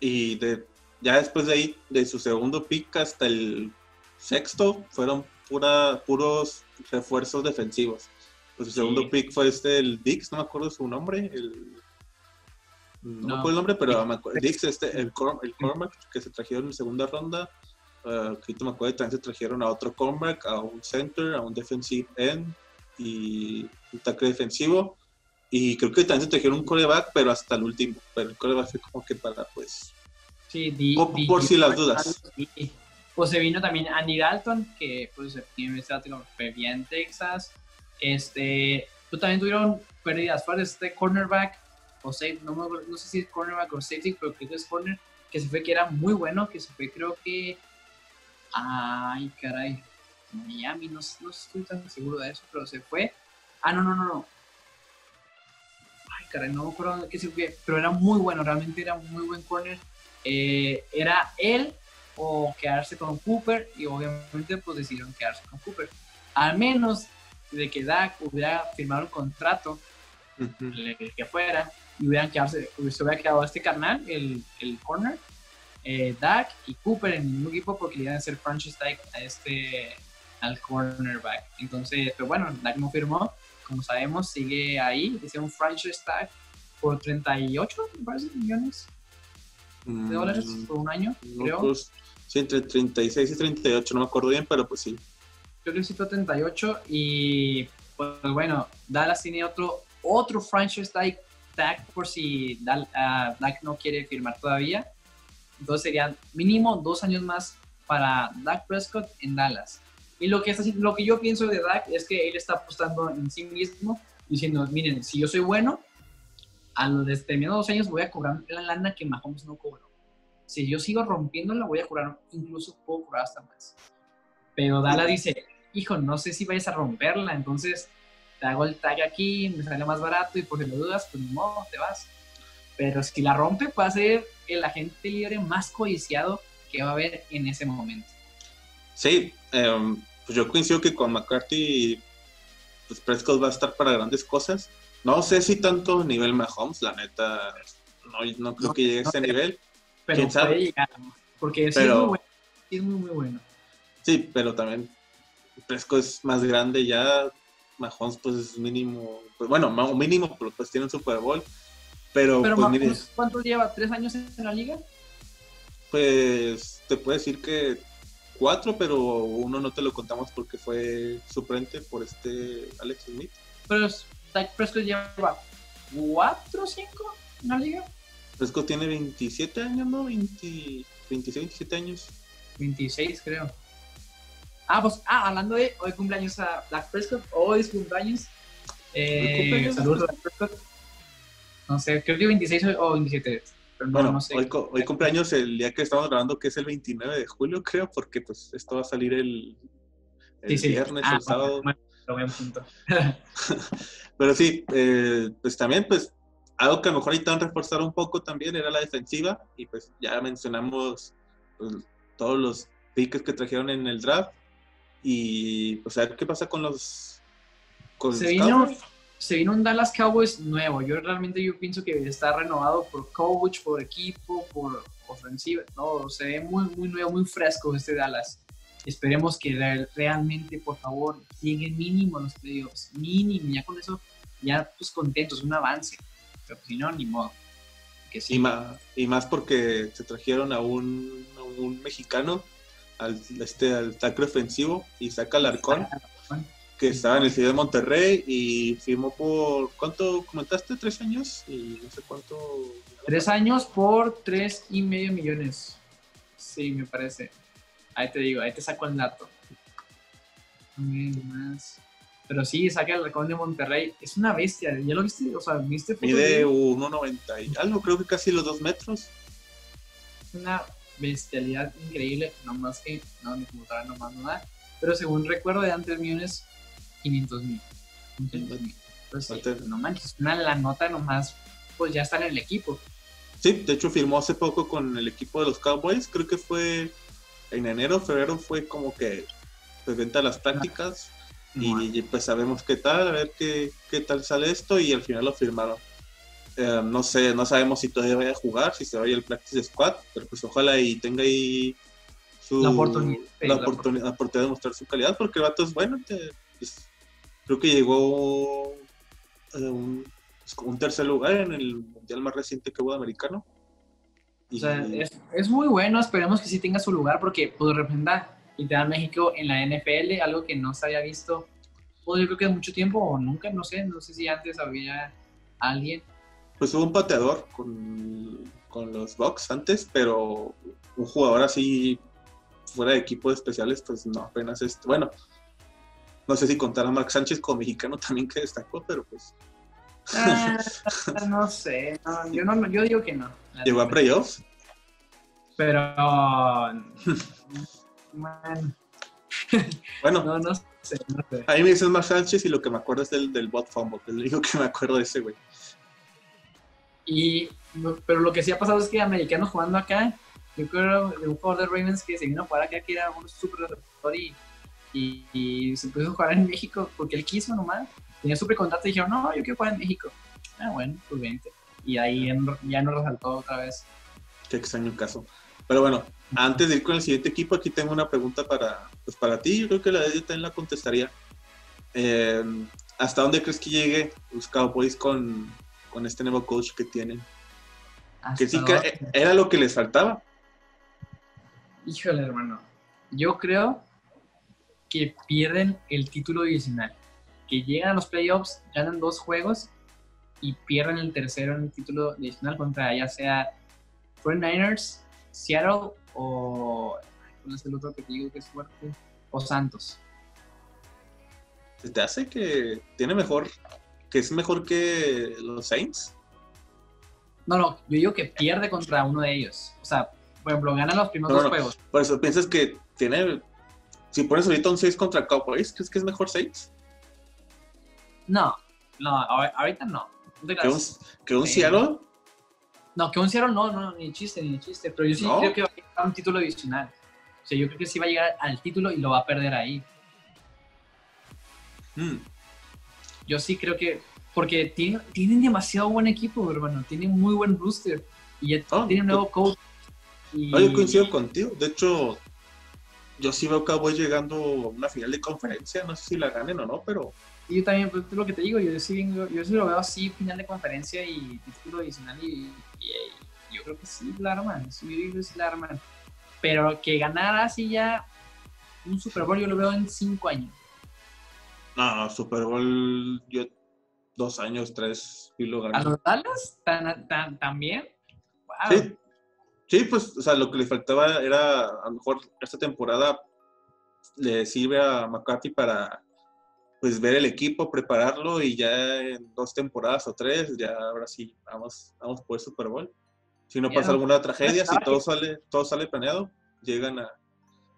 [SPEAKER 1] Y de, ya después de ahí, de su segundo pick hasta el sexto, fueron pura, puros refuerzos defensivos. Pues su segundo pick fue este, el Dix, no me acuerdo su nombre, el no, no el nombre, pero me acuerdo. Dix, este, el, el Cormac que se trajeron en segunda ronda. Uh, me acuerdo, también se trajeron a otro Cormac, a un center, a un defensive end y un tackle defensivo. Y creo que también se trajeron un coreback, pero hasta el último. Pero el coreback fue como que para, pues.
[SPEAKER 2] Sí,
[SPEAKER 1] por, si las dudas.
[SPEAKER 2] Pues se vino también Andy Dalton, que pues fue bien en Texas. Este, pues también tuvieron pérdidas fuertes. Este cornerback o no, no sé si es cornerback o safety, pero creo que es corner, que se fue que era muy bueno, que se fue creo que, ay caray, Miami, no, no estoy tan seguro de eso, pero se fue, ah no, no, no, no, caray, no me acuerdo qué se fue, pero era muy bueno, realmente era un muy buen corner, eh, era él o quedarse con Cooper y obviamente pues decidieron quedarse con Cooper, al menos de que Dak hubiera firmado un contrato que fuera y hubieran quedarse, se hubiera quedado este carnal, el, el corner, eh, Dak y Cooper en el mismo equipo porque le iban a hacer franchise tag a este, al cornerback. Entonces, pero bueno, Dak no firmó, como sabemos, sigue ahí, dice un franchise tag por 38, me parece, millones de mm, dólares por un año, creo.
[SPEAKER 1] Pues, sí, entre 36 y 38, no me acuerdo bien, pero pues sí.
[SPEAKER 2] Yo necesito 38 y pues bueno, Dallas tiene otro otro franchise tag tag por si ah, Dak no quiere firmar todavía. Entonces serían mínimo dos años más para Dak Prescott en Dallas. Y lo que, está, lo que yo pienso de Dak es que él está apostando en sí mismo, diciendo, miren, si yo soy bueno, a los determinados dos años voy a cobrar la lana que Mahomes no cobró. Si yo sigo rompiéndola, voy a cobrar, incluso puedo cobrar hasta más. Pero Dallas dice, hijo, no sé si vayas a romperla, entonces te hago el tag aquí, me sale más barato y por si lo dudas, pues no, te vas. Pero si la rompe, puede ser el agente libre más codiciado que va a haber en ese momento.
[SPEAKER 1] Sí, em, pues yo coincido que con McCarthy, pues Prescott va a estar para grandes cosas. No sé si tanto nivel Mahomes, la neta, no, creo que llegue a ese nivel.
[SPEAKER 2] Pero puede llegar, porque es, muy bueno, es muy, muy bueno.
[SPEAKER 1] Sí, pero también Prescott es más grande ya, Mahomes pues es mínimo, pues bueno, mínimo, pero pues tiene un Super Bowl. Pero,
[SPEAKER 2] pues, ¿cuánto lleva? ¿Tres años en la liga?
[SPEAKER 1] Pues te puedo decir que cuatro, pero uno no te lo contamos porque fue suplente por este Alex Smith.
[SPEAKER 2] Pero Dak Prescott lleva cuatro o cinco en la liga.
[SPEAKER 1] Prescott tiene 27 años, ¿no? 20, 26, 27 años.
[SPEAKER 2] 26 creo. Ah, pues, ah, hablando de hoy cumpleaños a Dak Prescott, hoy es cumpleaños. Eh, cumpleaños saludos a Dak Prescott. No sé, creo que 26 o 27
[SPEAKER 1] bueno, hoy, cumpleaños el día que estamos grabando, que es el 29 de julio, creo, porque pues esto va a salir el, viernes, ah, el sábado. Pero sí, eh, pues también, pues, algo que a lo mejor necesitan reforzar un poco también era la defensiva, y pues ya mencionamos pues, todos los piques que trajeron en el draft, y pues a ver qué pasa con los...
[SPEAKER 2] Con Se vino se vino un Dallas Cowboys nuevo. Yo realmente yo pienso que está renovado por coach, por equipo, por ofensiva. No, se ve muy, muy nuevo, muy fresco este Dallas. Esperemos que realmente, por favor, llegue mínimo los playoffs. Mínimo, ya con eso, ya pues contentos, un avance. Pero si no, ni modo.
[SPEAKER 1] Que sí. y, más, y más porque se trajeron a un, un mexicano, al, este, al tackle ofensivo, y saca el arcón que estaba en el Ciudad de Monterrey y firmó por, ¿cuánto comentaste? ¿Tres años? Y no sé cuánto.
[SPEAKER 2] Tres años por tres y medio millones. Sí, me parece. Ahí te digo, ahí te saco el dato. Más. Pero sí, saca el Recón de Monterrey. Es una bestia. ¿Ya lo viste? O sea, ¿viste?
[SPEAKER 1] Mide 1,90 y algo, creo que casi los dos metros.
[SPEAKER 2] Una bestialidad increíble. No más que, no, mi computadora no más nada. Pero según recuerdo, de antes millones 500 mil. Pues no manches, una la nota nomás, pues ya está en el equipo.
[SPEAKER 1] Sí, de hecho firmó hace poco con el equipo de los Cowboys, creo que fue en enero, febrero fue como que presenta las tácticas y, pues sabemos qué tal, a ver qué, qué tal sale esto y al final lo firmaron. Eh, no sé, no sabemos si todavía vaya a jugar, si se vaya el practice squad, pero pues ojalá y tenga ahí su, la, oportunidad, la, oportunidad, de mostrar su calidad, porque el vato es bueno, pues, creo que llegó a un, pues, un, tercer lugar en el mundial más reciente que hubo americano.
[SPEAKER 2] O sea, es, muy bueno, esperemos que sí tenga su lugar porque pues, representa a México en la NFL, algo que no se había visto, pues, yo creo que mucho tiempo o nunca, no sé, no sé si antes había alguien.
[SPEAKER 1] Pues hubo un pateador con, con los Bucks antes, pero un jugador así fuera de equipo de especiales, pues no, apenas es, bueno, no sé si contar a Mark Sánchez como mexicano también que destacó, pero pues.
[SPEAKER 2] Ah, no sé, yo, no, yo digo que no.
[SPEAKER 1] ¿Llegó a playoffs?
[SPEAKER 2] Pero.
[SPEAKER 1] bueno.
[SPEAKER 2] no, no sé, no sé.
[SPEAKER 1] A mí me dices Mark Sánchez y lo que me acuerdo es del, del bot fumble, te digo que me acuerdo de ese güey.
[SPEAKER 2] Y, pero lo que sí ha pasado es que americanos jugando acá, yo creo de un jugador de Ravens que se vino a jugar acá que era un super receptor y y, se puso a jugar en México porque él quiso nomás. Tenía su precontrato y dijeron, no, yo quiero jugar en México. Ah, bueno, pues vente. Y ahí ya nos resaltó otra vez.
[SPEAKER 1] Qué extraño caso. Pero bueno, antes de ir con el siguiente equipo, aquí tengo una pregunta para, pues para ti. Yo creo que la de también la contestaría. Em, ¿Hasta dónde crees que llegue los Cowboys con, con este nuevo coach que tienen? Que sí que era lo que les faltaba.
[SPEAKER 2] Híjole, hermano. Yo creo pierden el título divisional, que llegan a los playoffs, ganan dos juegos y pierden el tercero en el título adicional contra ya sea 49ers, Seattle o. ¿Cuál es el otro que te digo que es fuerte? O Santos.
[SPEAKER 1] ¿Se te hace que tiene mejor. que es mejor que los Saints?
[SPEAKER 2] No, no, yo digo que pierde contra uno de ellos. O sea, por ejemplo, gana los primeros dos juegos.
[SPEAKER 1] Por eso piensas que tiene. Si pones ahorita un 6 contra Cowboys, ¿crees que es mejor Saints?
[SPEAKER 2] No, no, ahorita no.
[SPEAKER 1] ¿Que un, que un Seattle?
[SPEAKER 2] No, que un Seattle no, no, ni chiste, ni chiste. Pero yo sí creo que va a llegar un título adicional. O sea, yo creo que sí va a llegar al título y lo va a perder ahí. Hmm. Yo sí creo que. Porque tienen, tienen demasiado buen equipo, hermano. Tienen muy buen booster. Y ya oh, tienen un nuevo coach.
[SPEAKER 1] Y... yo coincido contigo. De hecho, yo sí veo que voy llegando a una final de conferencia. No sé si la ganen o no, pero
[SPEAKER 2] y yo también, pues, lo que te digo, yo sí, yo sí lo veo así, final de conferencia y título adicional, y, yo creo que sí la arman, sí, yo digo sí la arman. Pero que ganara así ya un Super Bowl, yo lo veo en cinco años.
[SPEAKER 1] No, Super Bowl, yo dos años, tres, y lo gané.
[SPEAKER 2] ¿A los Dallas? ¿Tan, tan, ¿También?
[SPEAKER 1] Sí. Sí, pues, o sea, lo que le faltaba era, a lo mejor, esta temporada le sirve a McCarthy para pues ver el equipo, prepararlo y ya en dos temporadas o tres, ya ahora sí, vamos, vamos por el Super Bowl. Si no pasa alguna tragedia, si todo sale, todo sale planeado, llegan a,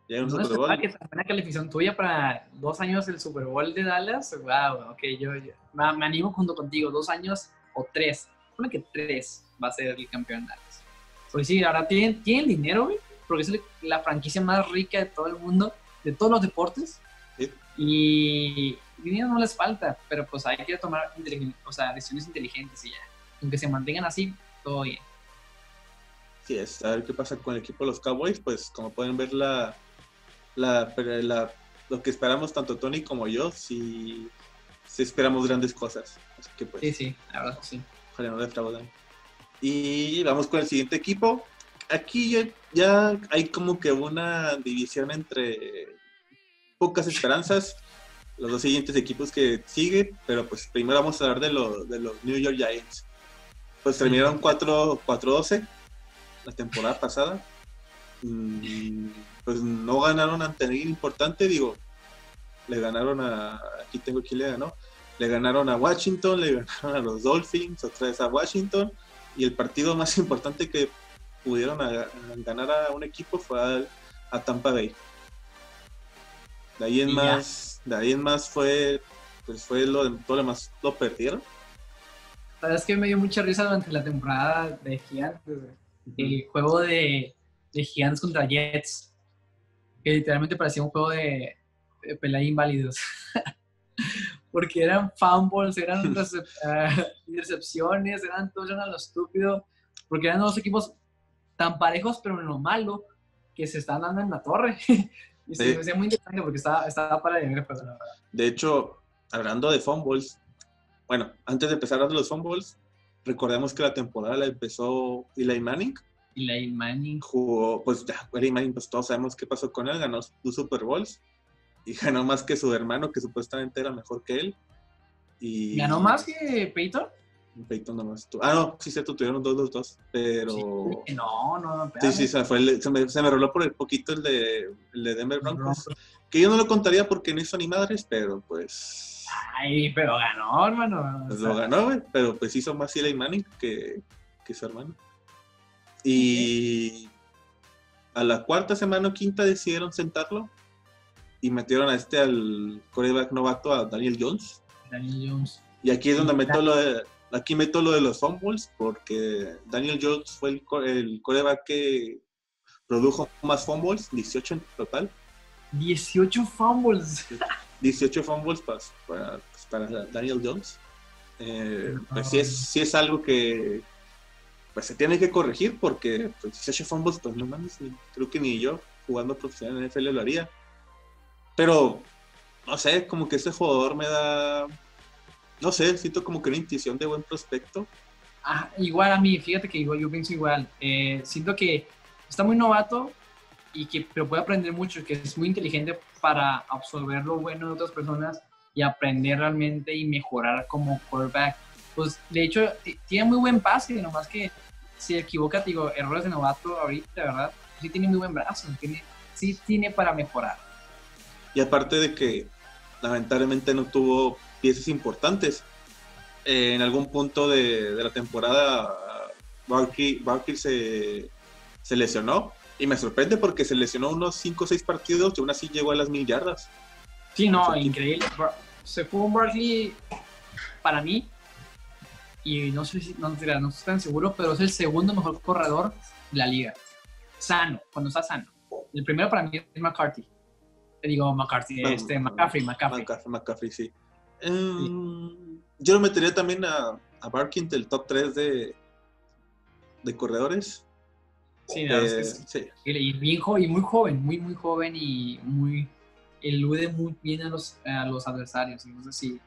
[SPEAKER 1] llegan un Super Bowl.
[SPEAKER 2] Que una calificación tuya para dos años el Super Bowl de Dallas, wow, ok, yo, me, animo junto contigo, dos años o tres, supone que tres va a ser el campeón Dallas. Pues sí, ahora tienen, tienen dinero, porque es la franquicia más rica de todo el mundo, de todos los deportes. Y dinero no les falta, pero pues hay que tomar o sea, decisiones inteligentes y ya. Aunque se mantengan así, todo bien.
[SPEAKER 1] Sí, es. A ver qué pasa con el equipo de los Cowboys. Pues como pueden ver, la, la, la lo que esperamos tanto Tony como yo, si, si esperamos grandes cosas. Así que pues,
[SPEAKER 2] sí, sí, la verdad sí.
[SPEAKER 1] Ojalá no defraudan. Y vamos con el siguiente equipo. Aquí ya, ya hay como que una división entre pocas esperanzas los dos siguientes equipos que siguen, pero pues primero vamos a hablar de, de los New York Giants. Pues terminaron 4-12 la temporada pasada. Mm, pues no ganaron ante alguien importante, digo, le ganaron a, aquí tengo quién le ganó, le ganaron a Washington, le ganaron a los Dolphins, otra vez a Washington, y el partido más importante que pudieron ganar a un equipo fue a Tampa Bay. De ahí en más, de ahí en más fue, pues fue lo de todo lo demás lo perdieron.
[SPEAKER 2] La verdad es que me dio mucha risa durante la temporada de Gigantes, el juego de, de, Gigantes contra Jets, que literalmente parecía un juego de, de pelea inválidos. Porque eran fumbles, eran intercepciones, eran todos eran lo estúpido, porque eran dos equipos tan parejos, pero en lo malo, que se están dando en la torre. Y se me hacía muy interesante porque estaba, estaba para de pues,
[SPEAKER 1] De hecho, hablando de fumbles, bueno, antes de empezar hablando de los fumbles, recordemos que la temporada la empezó Eli Manning.
[SPEAKER 2] Eli Manning.
[SPEAKER 1] Jugó, pues ya, Eli Manning, pues todos sabemos qué pasó con él, ganó dos Super Bowls y ganó más que su hermano, que supuestamente era mejor que él. Y...
[SPEAKER 2] ¿Ganó más que Peyton?
[SPEAKER 1] Peyton nomás. Ah, no, sí, cierto, tuvieron dos, dos, dos, pero...
[SPEAKER 2] no, no, no.
[SPEAKER 1] Sí, sí, se, fue se, me, se me roló por el poquito el de, el de Denver Broncos, que yo no lo contaría porque no hizo ni madres, pero pues...
[SPEAKER 2] Ay, pero ganó, hermano.
[SPEAKER 1] Pues lo ganó, güey, pero pues hizo más Eli Manning que, que su hermano. Y a la cuarta semana o quinta decidieron sentarlo y metieron a este al coreback novato, a Daniel Jones.
[SPEAKER 2] Daniel Jones.
[SPEAKER 1] Y aquí es donde meto lo de, Aquí meto lo de los fumbles porque Daniel Jones fue el, el coreback que produjo más fumbles, 18 en total.
[SPEAKER 2] 18 fumbles.
[SPEAKER 1] 18 fumbles para, para, Daniel Jones. Eh, pues sí es, sí es algo que pues se tiene que corregir porque pues, 18 fumbles, pues no mames, creo que ni yo jugando profesional en NFL lo haría. Pero, no sé, como que ese jugador me da no sé, siento como que una intuición de buen prospecto.
[SPEAKER 2] Ah, igual a mí, fíjate que igual, yo pienso igual. Eh, siento que está muy novato y que pero puede aprender mucho, que es muy inteligente para absorber lo bueno de otras personas y aprender realmente y mejorar como quarterback. pues de hecho tiene muy buen pase, nomás que si equivoca, digo, errores de novato ahorita, ¿verdad? Sí tiene muy buen brazo, tiene, sí tiene para mejorar.
[SPEAKER 1] Y aparte de que lamentablemente no tuvo piezas importantes, eh, en algún punto de, la temporada Barkley, se, se, lesionó y me sorprende porque se lesionó unos 5 o 6 partidos y aún así llegó a las mil yardas.
[SPEAKER 2] Sí, no, increíble. Se fue un Barkley, para mí, y no sé si, no, no estoy tan seguro, pero es el segundo mejor corredor de la liga. Sano, cuando está sano. El primero para mí es McCarthy. Te digo McCarthy, este, McCaffrey, McCaffrey.
[SPEAKER 1] McCaffrey, McCaffrey sí. Em, yo lo metería también a, a Barkin del top 3 de, de corredores.
[SPEAKER 2] Sí, eh, sí. Y, bien y muy joven, muy, muy joven y muy elude muy bien a los, a los adversarios. Entonces, sí,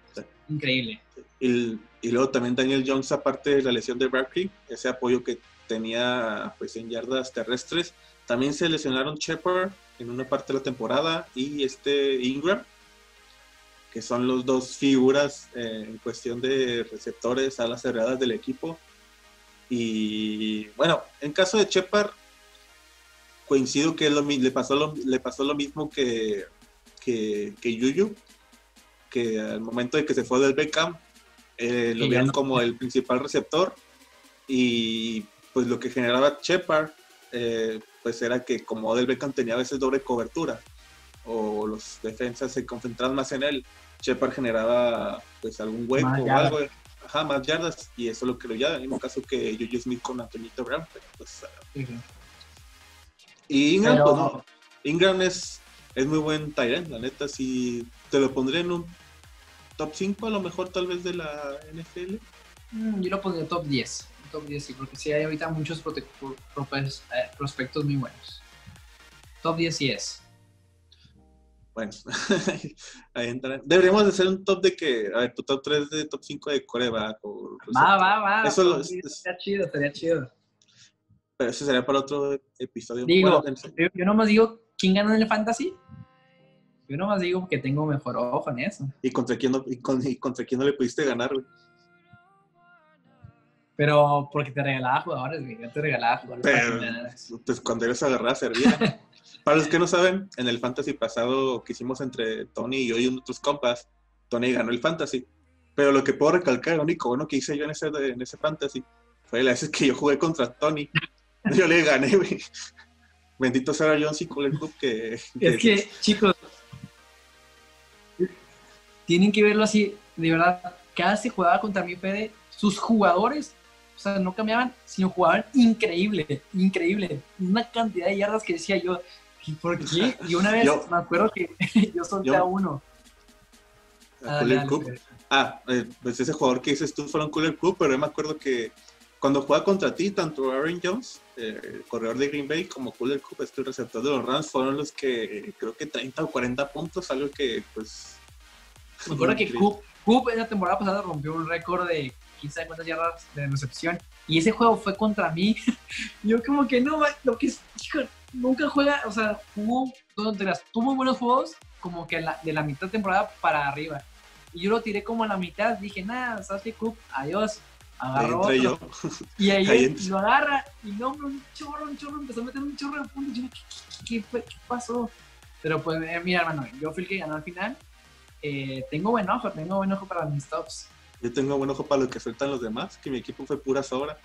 [SPEAKER 2] increíble.
[SPEAKER 1] Y, y, luego también Daniel Jones, aparte de la lesión de Barkley, ese apoyo que tenía pues en yardas terrestres. También se lesionaron Shepard en una parte de la temporada y este Ingram, que son los dos figuras eh, en cuestión de receptores a las cerradas del equipo. Y bueno, en caso de Shepard, coincido que lo, le, pasó lo, le pasó lo mismo que, que, que Yuyu, que al momento de que se fue del Beckham, eh, lo vieron como el principal receptor y pues lo que generaba Shepard eh, pues era que como Odell Beckham tenía a veces doble cobertura o los defensas se concentraban más en él, Shepard generaba pues algún hueco o algo, ajá, más yardas y eso lo que lo ya, en el mismo caso que Juju Smith con Antonito Brown, pues, Y Ingram, pues, Ingram es, es muy buen Tyrant, la neta, si te lo pondré en un top 5 a lo mejor tal vez de la NFL.
[SPEAKER 2] Mm, yo lo pondría top 10 top 10, sí, porque sí hay ahorita muchos eh, prospectos muy buenos. Top 10 sí es.
[SPEAKER 1] Bueno, ahí entra. Deberíamos hacer un top de que, a ver, tu top 3 de top 5 de coreback.
[SPEAKER 2] O, va, va, va. Eso lo, estaría chido, estaría chido.
[SPEAKER 1] Pero eso sería para otro episodio.
[SPEAKER 2] Digo, yo, yo nomás digo, ¿quién ganó en el fantasy? Yo nomás digo que tengo mejor ojo en eso.
[SPEAKER 1] ¿Y contra quién no, y contra quién no le pudiste ganar, güey?
[SPEAKER 2] Pero porque te regalaba jugadores, güey. Yo te regalaba jugadores.
[SPEAKER 1] Pero, pues cuando eres agarrada servía. para los que no saben, en el fantasy pasado que hicimos entre Tony y yo y otros compas, Tony ganó el fantasy. Pero lo que puedo recalcar, lo único bueno que hice yo en ese, en ese fantasy fue la vez que yo jugué contra Tony. yo le gané, güey. Bendito sea Jones y Cooler Club que,
[SPEAKER 2] que... Es que, chicos, tienen que verlo así, de verdad. Cada vez que jugaba contra mi Fede, sus jugadores o sea, no cambiaban, sino jugaban increíble, increíble. Una cantidad de yardas que decía yo, ¿por qué? Y una vez me acuerdo que yo solté a uno.
[SPEAKER 1] Ah, ah eh, pues ese jugador que dices tú fue un Cooler Cup, pero yo me acuerdo que cuando juega contra ti, tanto Aaron Jones, eh, el corredor de Green Bay, como Cooler Cup, este receptor de los Rams, fueron los que creo que 30 o 40 puntos, algo que pues...
[SPEAKER 2] Me acuerdo que Cup en la temporada pasada rompió un récord de quién sabe cuántas yardas de recepción. Y ese juego fue contra mí. yo como que no, lo que es, nunca juega, o sea, jugó, tuvo buenos juegos como que de la mitad de temporada para arriba. Y yo lo tiré como a la mitad, dije, nada, Sasha Cook, adiós. Agarró otro. Y ahí, lo agarra y no, un chorro, un chorro, empezó a meter un chorro de puntos. Yo, ¿qué, qué, qué pasó? Pero pues, eh, mira, hermano, yo fui el que ganó al final. Eh, tengo buen ojo, tengo buen ojo para mis tops.
[SPEAKER 1] Yo tengo buen ojo para lo que sueltan los demás, que mi equipo fue pura sobra.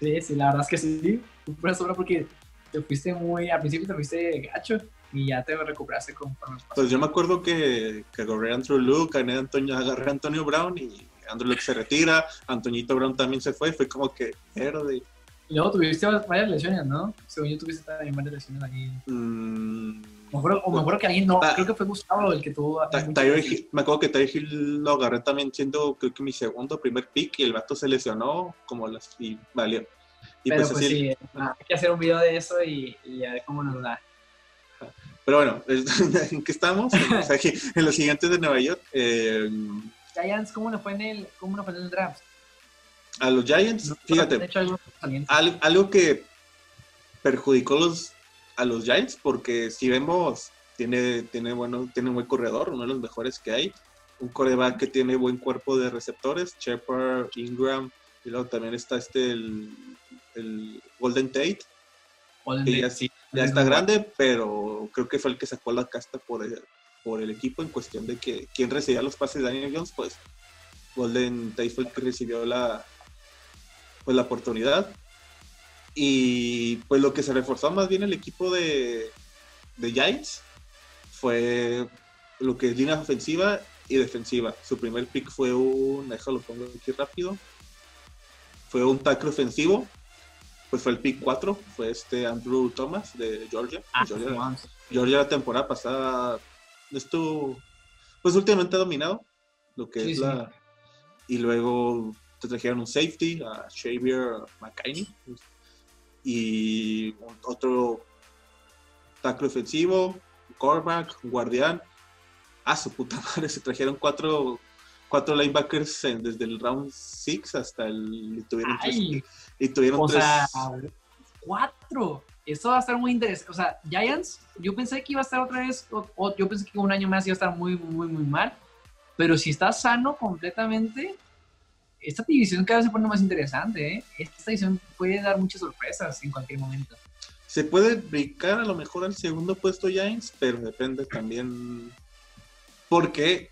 [SPEAKER 2] Sí, sí, la verdad es que sí, fue pura sobra porque te fuiste muy, al principio te fuiste gacho y ya te recuperaste con
[SPEAKER 1] Pues yo me acuerdo que, que agarré a Andrew Luke, Antonio, agarré a Antonio Brown y Andrew Luke se retira, Antoñito Brown también se fue, fue como que verde.
[SPEAKER 2] Y luego tuviste varias lesiones, ¿no? Según yo tuviste también varias lesiones ahí. Mm, me acuerdo, o me acuerdo que alguien no, ah. creo que fue Gustavo el que tuvo.
[SPEAKER 1] me acuerdo que Tyre Hill lo agarré también siendo, creo que mi segundo, primer pick y el vato se lesionó como las, y valió.
[SPEAKER 2] Y Pero pues, pues sí, hay que hacer un video de eso y, y a ver cómo nos da.
[SPEAKER 1] Pero bueno, ¿en qué estamos? en los siguientes de Nueva York. Eh,
[SPEAKER 2] Giants, ¿cómo nos fue en el, cómo nos fue en el draft?
[SPEAKER 1] A los Giants, fíjate, algo, algo que perjudicó los a los Giants porque si vemos, tiene, tiene, bueno, tiene un buen corredor, uno de los mejores que hay. un coreback que tiene buen cuerpo de receptores, Shepard, Ingram, y luego también está este, el, Golden Tate. que ya, sí, ya está grande, pero creo que fue el que sacó la casta por el, por el equipo en cuestión de que quién recibía los pases de Daniel Jones, pues Golden Tate fue el que recibió la, pues, la oportunidad. Y pues lo que se reforzó más bien el equipo de, de Giants fue lo que es línea ofensiva y defensiva. Su primer pick fue un, déjalo pongo aquí rápido, fue un tackle ofensivo, pues fue el pick 4, fue este Andrew Thomas de Georgia. Ah, Georgia, Georgia, la temporada pasada estuvo, pues últimamente ha dominado lo que es la... Y luego te trajeron un safety, a Xavier McKinney, y otro tackle ofensivo, cornerback, guardián. Ah, su puta madre, se trajeron cuatro, cuatro linebackers desde el round 6 hasta el. Y tuvieron tres. Y tuvieron o Sea,
[SPEAKER 2] cuatro. Esto va a estar muy interesante. O sea, Giants, yo pensé que iba a estar otra vez, o, yo pensé que un año más iba a estar muy, muy, muy mal. Pero si está sano completamente, esta división cada vez se pone más interesante. ¿eh? Esta división puede dar muchas sorpresas en cualquier momento.
[SPEAKER 1] Se puede brincar a lo mejor al segundo puesto Giants, pero depende también. Porque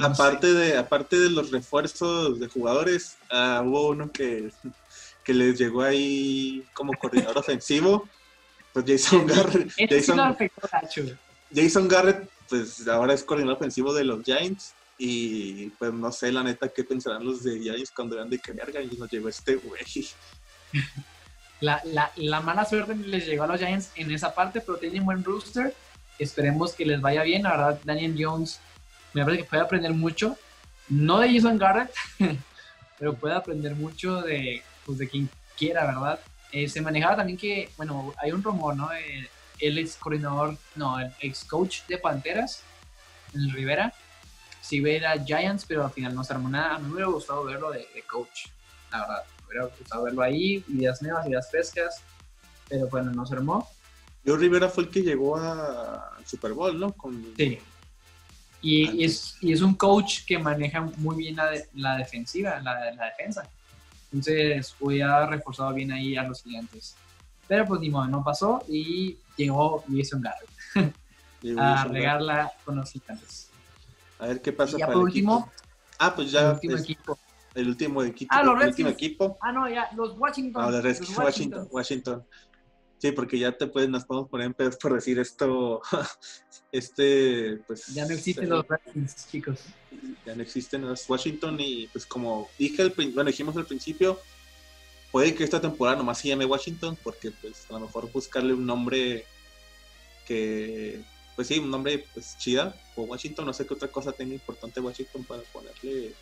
[SPEAKER 1] aparte de, aparte de los refuerzos de jugadores, uh, hubo uno que, que les llegó ahí como coordinador ofensivo. Pues Jason Garrett. Jason, Jason Garrett, pues ahora es coordinador ofensivo de los Giants. Y pues no sé, la neta, qué pensarán los de Giants cuando vean de que verga y nos llegó este güey.
[SPEAKER 2] La, la, la, mala suerte les llegó a los Giants en esa parte, pero tienen buen rooster. Esperemos que les vaya bien. La verdad, Daniel Jones me parece que puede aprender mucho. No de Jason Garrett, pero puede aprender mucho de, pues, de quien quiera, ¿verdad? Eh, se manejaba también que, bueno, hay un rumor, ¿no? El, el ex coordinador, no, el ex coach de Panteras, el Rivera, si ver a Giants, pero al final no se armó nada. A mí me hubiera gustado verlo de, coach, la verdad. Me hubiera gustado verlo ahí, ideas nuevas, ideas frescas, pero bueno, no se armó.
[SPEAKER 1] Yo Rivera fue el que llegó al Super Bowl, ¿no? Con...
[SPEAKER 2] Sí. Y, es, y es un coach que maneja muy bien la, la defensiva, la, la defensa. Entonces hubiera reforzado bien ahí a los clientes. Pero pues ni modo, no pasó y llegó Jason Garrett a regarla con los gigantes.
[SPEAKER 1] A ver qué pasa
[SPEAKER 2] y ya para por el último. Equipo.
[SPEAKER 1] Ah, pues ya.
[SPEAKER 2] El último equipo.
[SPEAKER 1] El último equipo.
[SPEAKER 2] Ah, los
[SPEAKER 1] el
[SPEAKER 2] último
[SPEAKER 1] equipo.
[SPEAKER 2] Ah, no, ya, los Washington.
[SPEAKER 1] No,
[SPEAKER 2] los
[SPEAKER 1] Redskins, Washington. Washington. Sí, porque ya te puedes, nos podemos poner en pedos por decir esto. este, pues.
[SPEAKER 2] Ya no existen los Redskins, chicos.
[SPEAKER 1] Ya no existen los Washington y, pues, como dije, al, bueno, dijimos al principio, puede que esta temporada nomás se llame Washington, porque, pues, a lo mejor buscarle un nombre que pues sí, un nombre pues chida, o Washington, no sé qué otra cosa tenga importante Washington para ponerle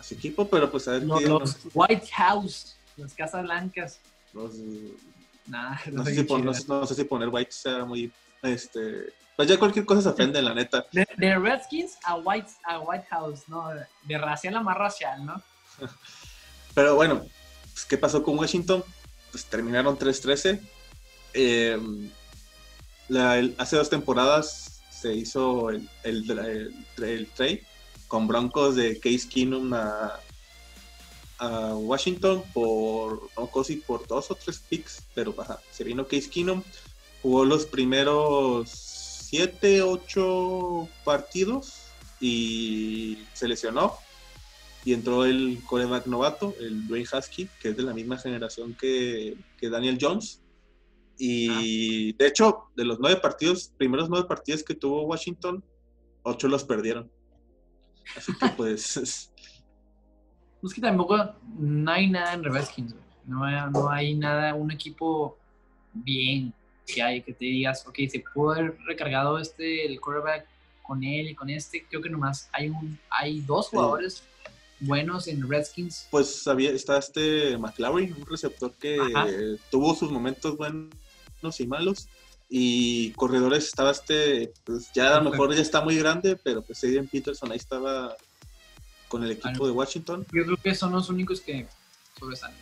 [SPEAKER 1] a su equipo, pero pues a ver
[SPEAKER 2] no, Los White House, las Casas Blancas.
[SPEAKER 1] Los,
[SPEAKER 2] nah,
[SPEAKER 1] no, sé si no, sé si poner White sea muy, este, pues ya cualquier cosa se ofende, la neta.
[SPEAKER 2] De, Redskins a White, a White House, ¿no? De racial a más racial, ¿no?
[SPEAKER 1] pero bueno, pues, ¿qué pasó con Washington? Pues terminaron 3-13. Eh, hace dos temporadas se hizo el, el, trade con Broncos de Case Keenum a, Washington por, por dos o tres picks, pero se vino Case Keenum, jugó los primeros siete, ocho partidos y se lesionó y entró el coreback novato, el Dwayne Husky, que es de la misma generación que Daniel Jones y de hecho, de los nueve partidos, primeros nueve partidos que tuvo Washington, ocho los perdieron. Así que pues.
[SPEAKER 2] es que tampoco no hay nada en Redskins, no hay, no hay nada, un equipo bien que hay, que te digas, ok, se pudo haber recargado este, el quarterback con él y con este. Creo que nomás hay, un, hay dos jugadores buenos en Redskins.
[SPEAKER 1] Pues había, está este McLaurin, un receptor que tuvo sus momentos buenos y malos. Y corredores estaba este, pues ya a lo mejor ya está muy grande, pero pues Adrian Peterson ahí estaba con el equipo de Washington.
[SPEAKER 2] Yo creo que son los únicos que sobresalen.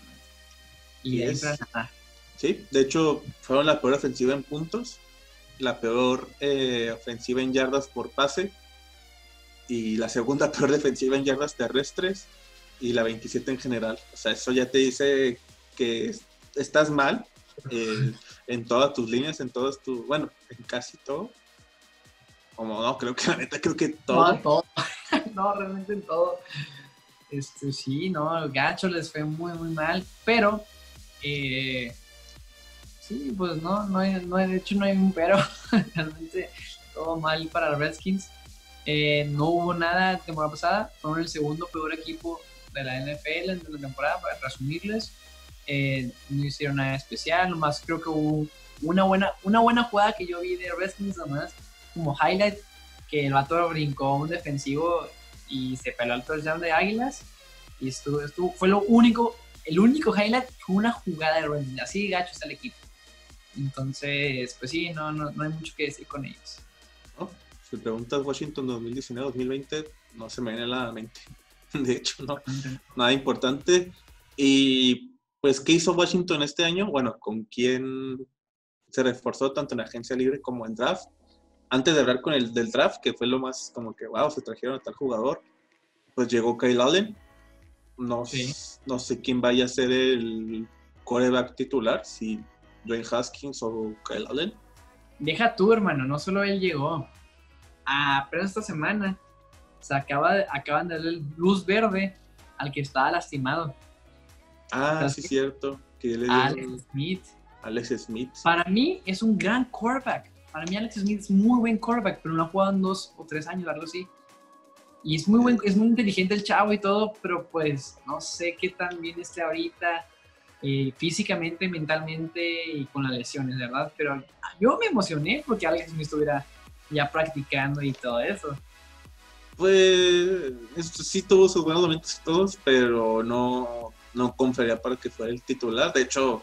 [SPEAKER 2] Y
[SPEAKER 1] es, Sí, de hecho fueron la peor ofensiva en puntos, la peor eh, ofensiva en yardas por pase y la segunda peor defensiva en yardas terrestres y la 27 en general. O sea, eso ya te dice que estás mal en todas tus líneas, en todas tus, bueno, en casi todo. Como no, creo que la neta, creo que todo.
[SPEAKER 2] No, todo. no, realmente en todo. Este, sí, no, el gacho les fue muy, muy mal, pero eh, sí, pues no, no, hay, no, de hecho no hay un pero, realmente todo mal para Redskins. Eh, no hubo nada la temporada pasada, fueron el segundo peor equipo de la NFL en la temporada, para resumirles. Eh, no hicieron nada especial, nomás creo que hubo una buena, una buena jugada que yo vi de Redskins, nomás como highlight, que el vato brincó un defensivo y se peló al touchdown de Águilas. Y estuvo, estuvo, fue lo único, el único highlight fue una jugada de Redskins, así gacho está el equipo. Entonces, pues sí, no, no, no hay mucho que decir con ellos.
[SPEAKER 1] Si preguntas Washington 2019-2020, no se me viene a la mente. De hecho, no, nada importante. Y pues, ¿qué hizo Washington este año? Bueno, ¿con quién se reforzó tanto en agencia libre como en draft? Antes de hablar con el del draft, que fue lo más como que, wow, se trajeron a tal jugador, pues llegó Kyle Allen. No, no sé quién vaya a ser el coreback titular, si Dwayne Haskins o Kyle Allen.
[SPEAKER 2] Deja tú, hermano, no solo él llegó apenas esta semana se acaba acaban de darle luz verde al que estaba lastimado.
[SPEAKER 1] Ah, sí, cierto. Que
[SPEAKER 2] Alex Smith.
[SPEAKER 1] Alex Smith.
[SPEAKER 2] Para mí es un gran quarterback. Para mí Alex Smith es muy buen quarterback, pero no ha jugado en dos o tres años, algo así. Y es muy buen, es muy inteligente el chavo y todo, pero pues no sé qué tan bien esté ahorita, eh, físicamente, mentalmente y con las lesiones, ¿verdad? Pero yo me emocioné porque Alex Smith estuviera ya practicando y todo eso.
[SPEAKER 1] Pues sí tuvo sus buenos momentos todos, pero no, no confería para que fuera el titular. De hecho,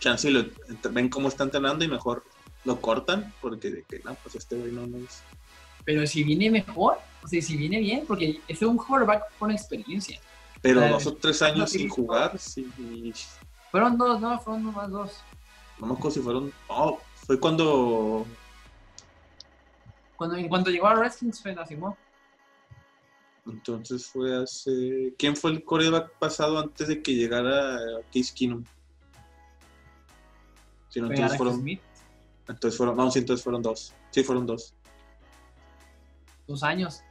[SPEAKER 1] Chansey lo, ven cómo está entrenando y mejor lo cortan, porque de que no, pues este güey no, no es.
[SPEAKER 2] Pero si viene mejor, o sea, si viene bien, porque es un quarterback con experiencia.
[SPEAKER 1] Pero dos o tres años sin jugar, sí.
[SPEAKER 2] Fueron dos, no, fueron nomás dos.
[SPEAKER 1] No me acuerdo si fueron. Oh, fue cuando
[SPEAKER 2] cuando, en cuanto llegó a Redskins fue la
[SPEAKER 1] Entonces fue hace... ¿Quién fue el coreback pasado antes de que llegara Case Keenum? Si no, entonces fueron... Smith? Entonces fueron... No, sí, entonces fueron dos. Sí, fueron dos.
[SPEAKER 2] Dos años.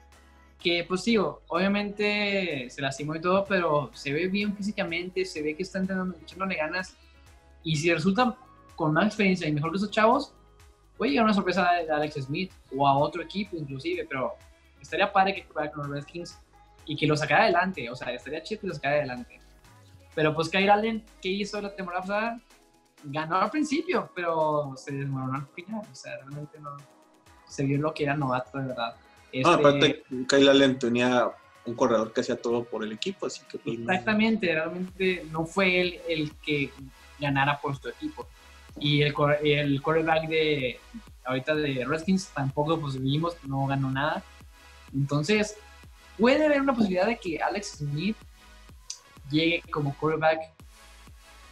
[SPEAKER 2] Que pues digo, obviamente se lastimó y todo, pero se ve bien físicamente, se ve que está entrenando, echándole ganas. Y si resulta con más experiencia y mejor que esos chavos, puede llegar una sorpresa de Alex Smith o a otro equipo inclusive, pero estaría padre que jugara con los Redskins y que lo sacara adelante, o sea, estaría chido que lo sacara adelante. Pero pues Kyle Allen, ¿qué hizo la temporada pasada? Ganó al principio, pero se desmoronó al final, o sea, realmente no se vio lo que era novato de verdad.
[SPEAKER 1] Este, aparte, Kyle Allen tenía un corredor que hacía todo por el equipo, así que...
[SPEAKER 2] Pues, exactamente, realmente no fue él el que ganara por su equipo. Y el, el quarterback de ahorita de Redskins tampoco pues vimos, no ganó nada. Entonces, puede haber una posibilidad de que Alex Smith llegue como quarterback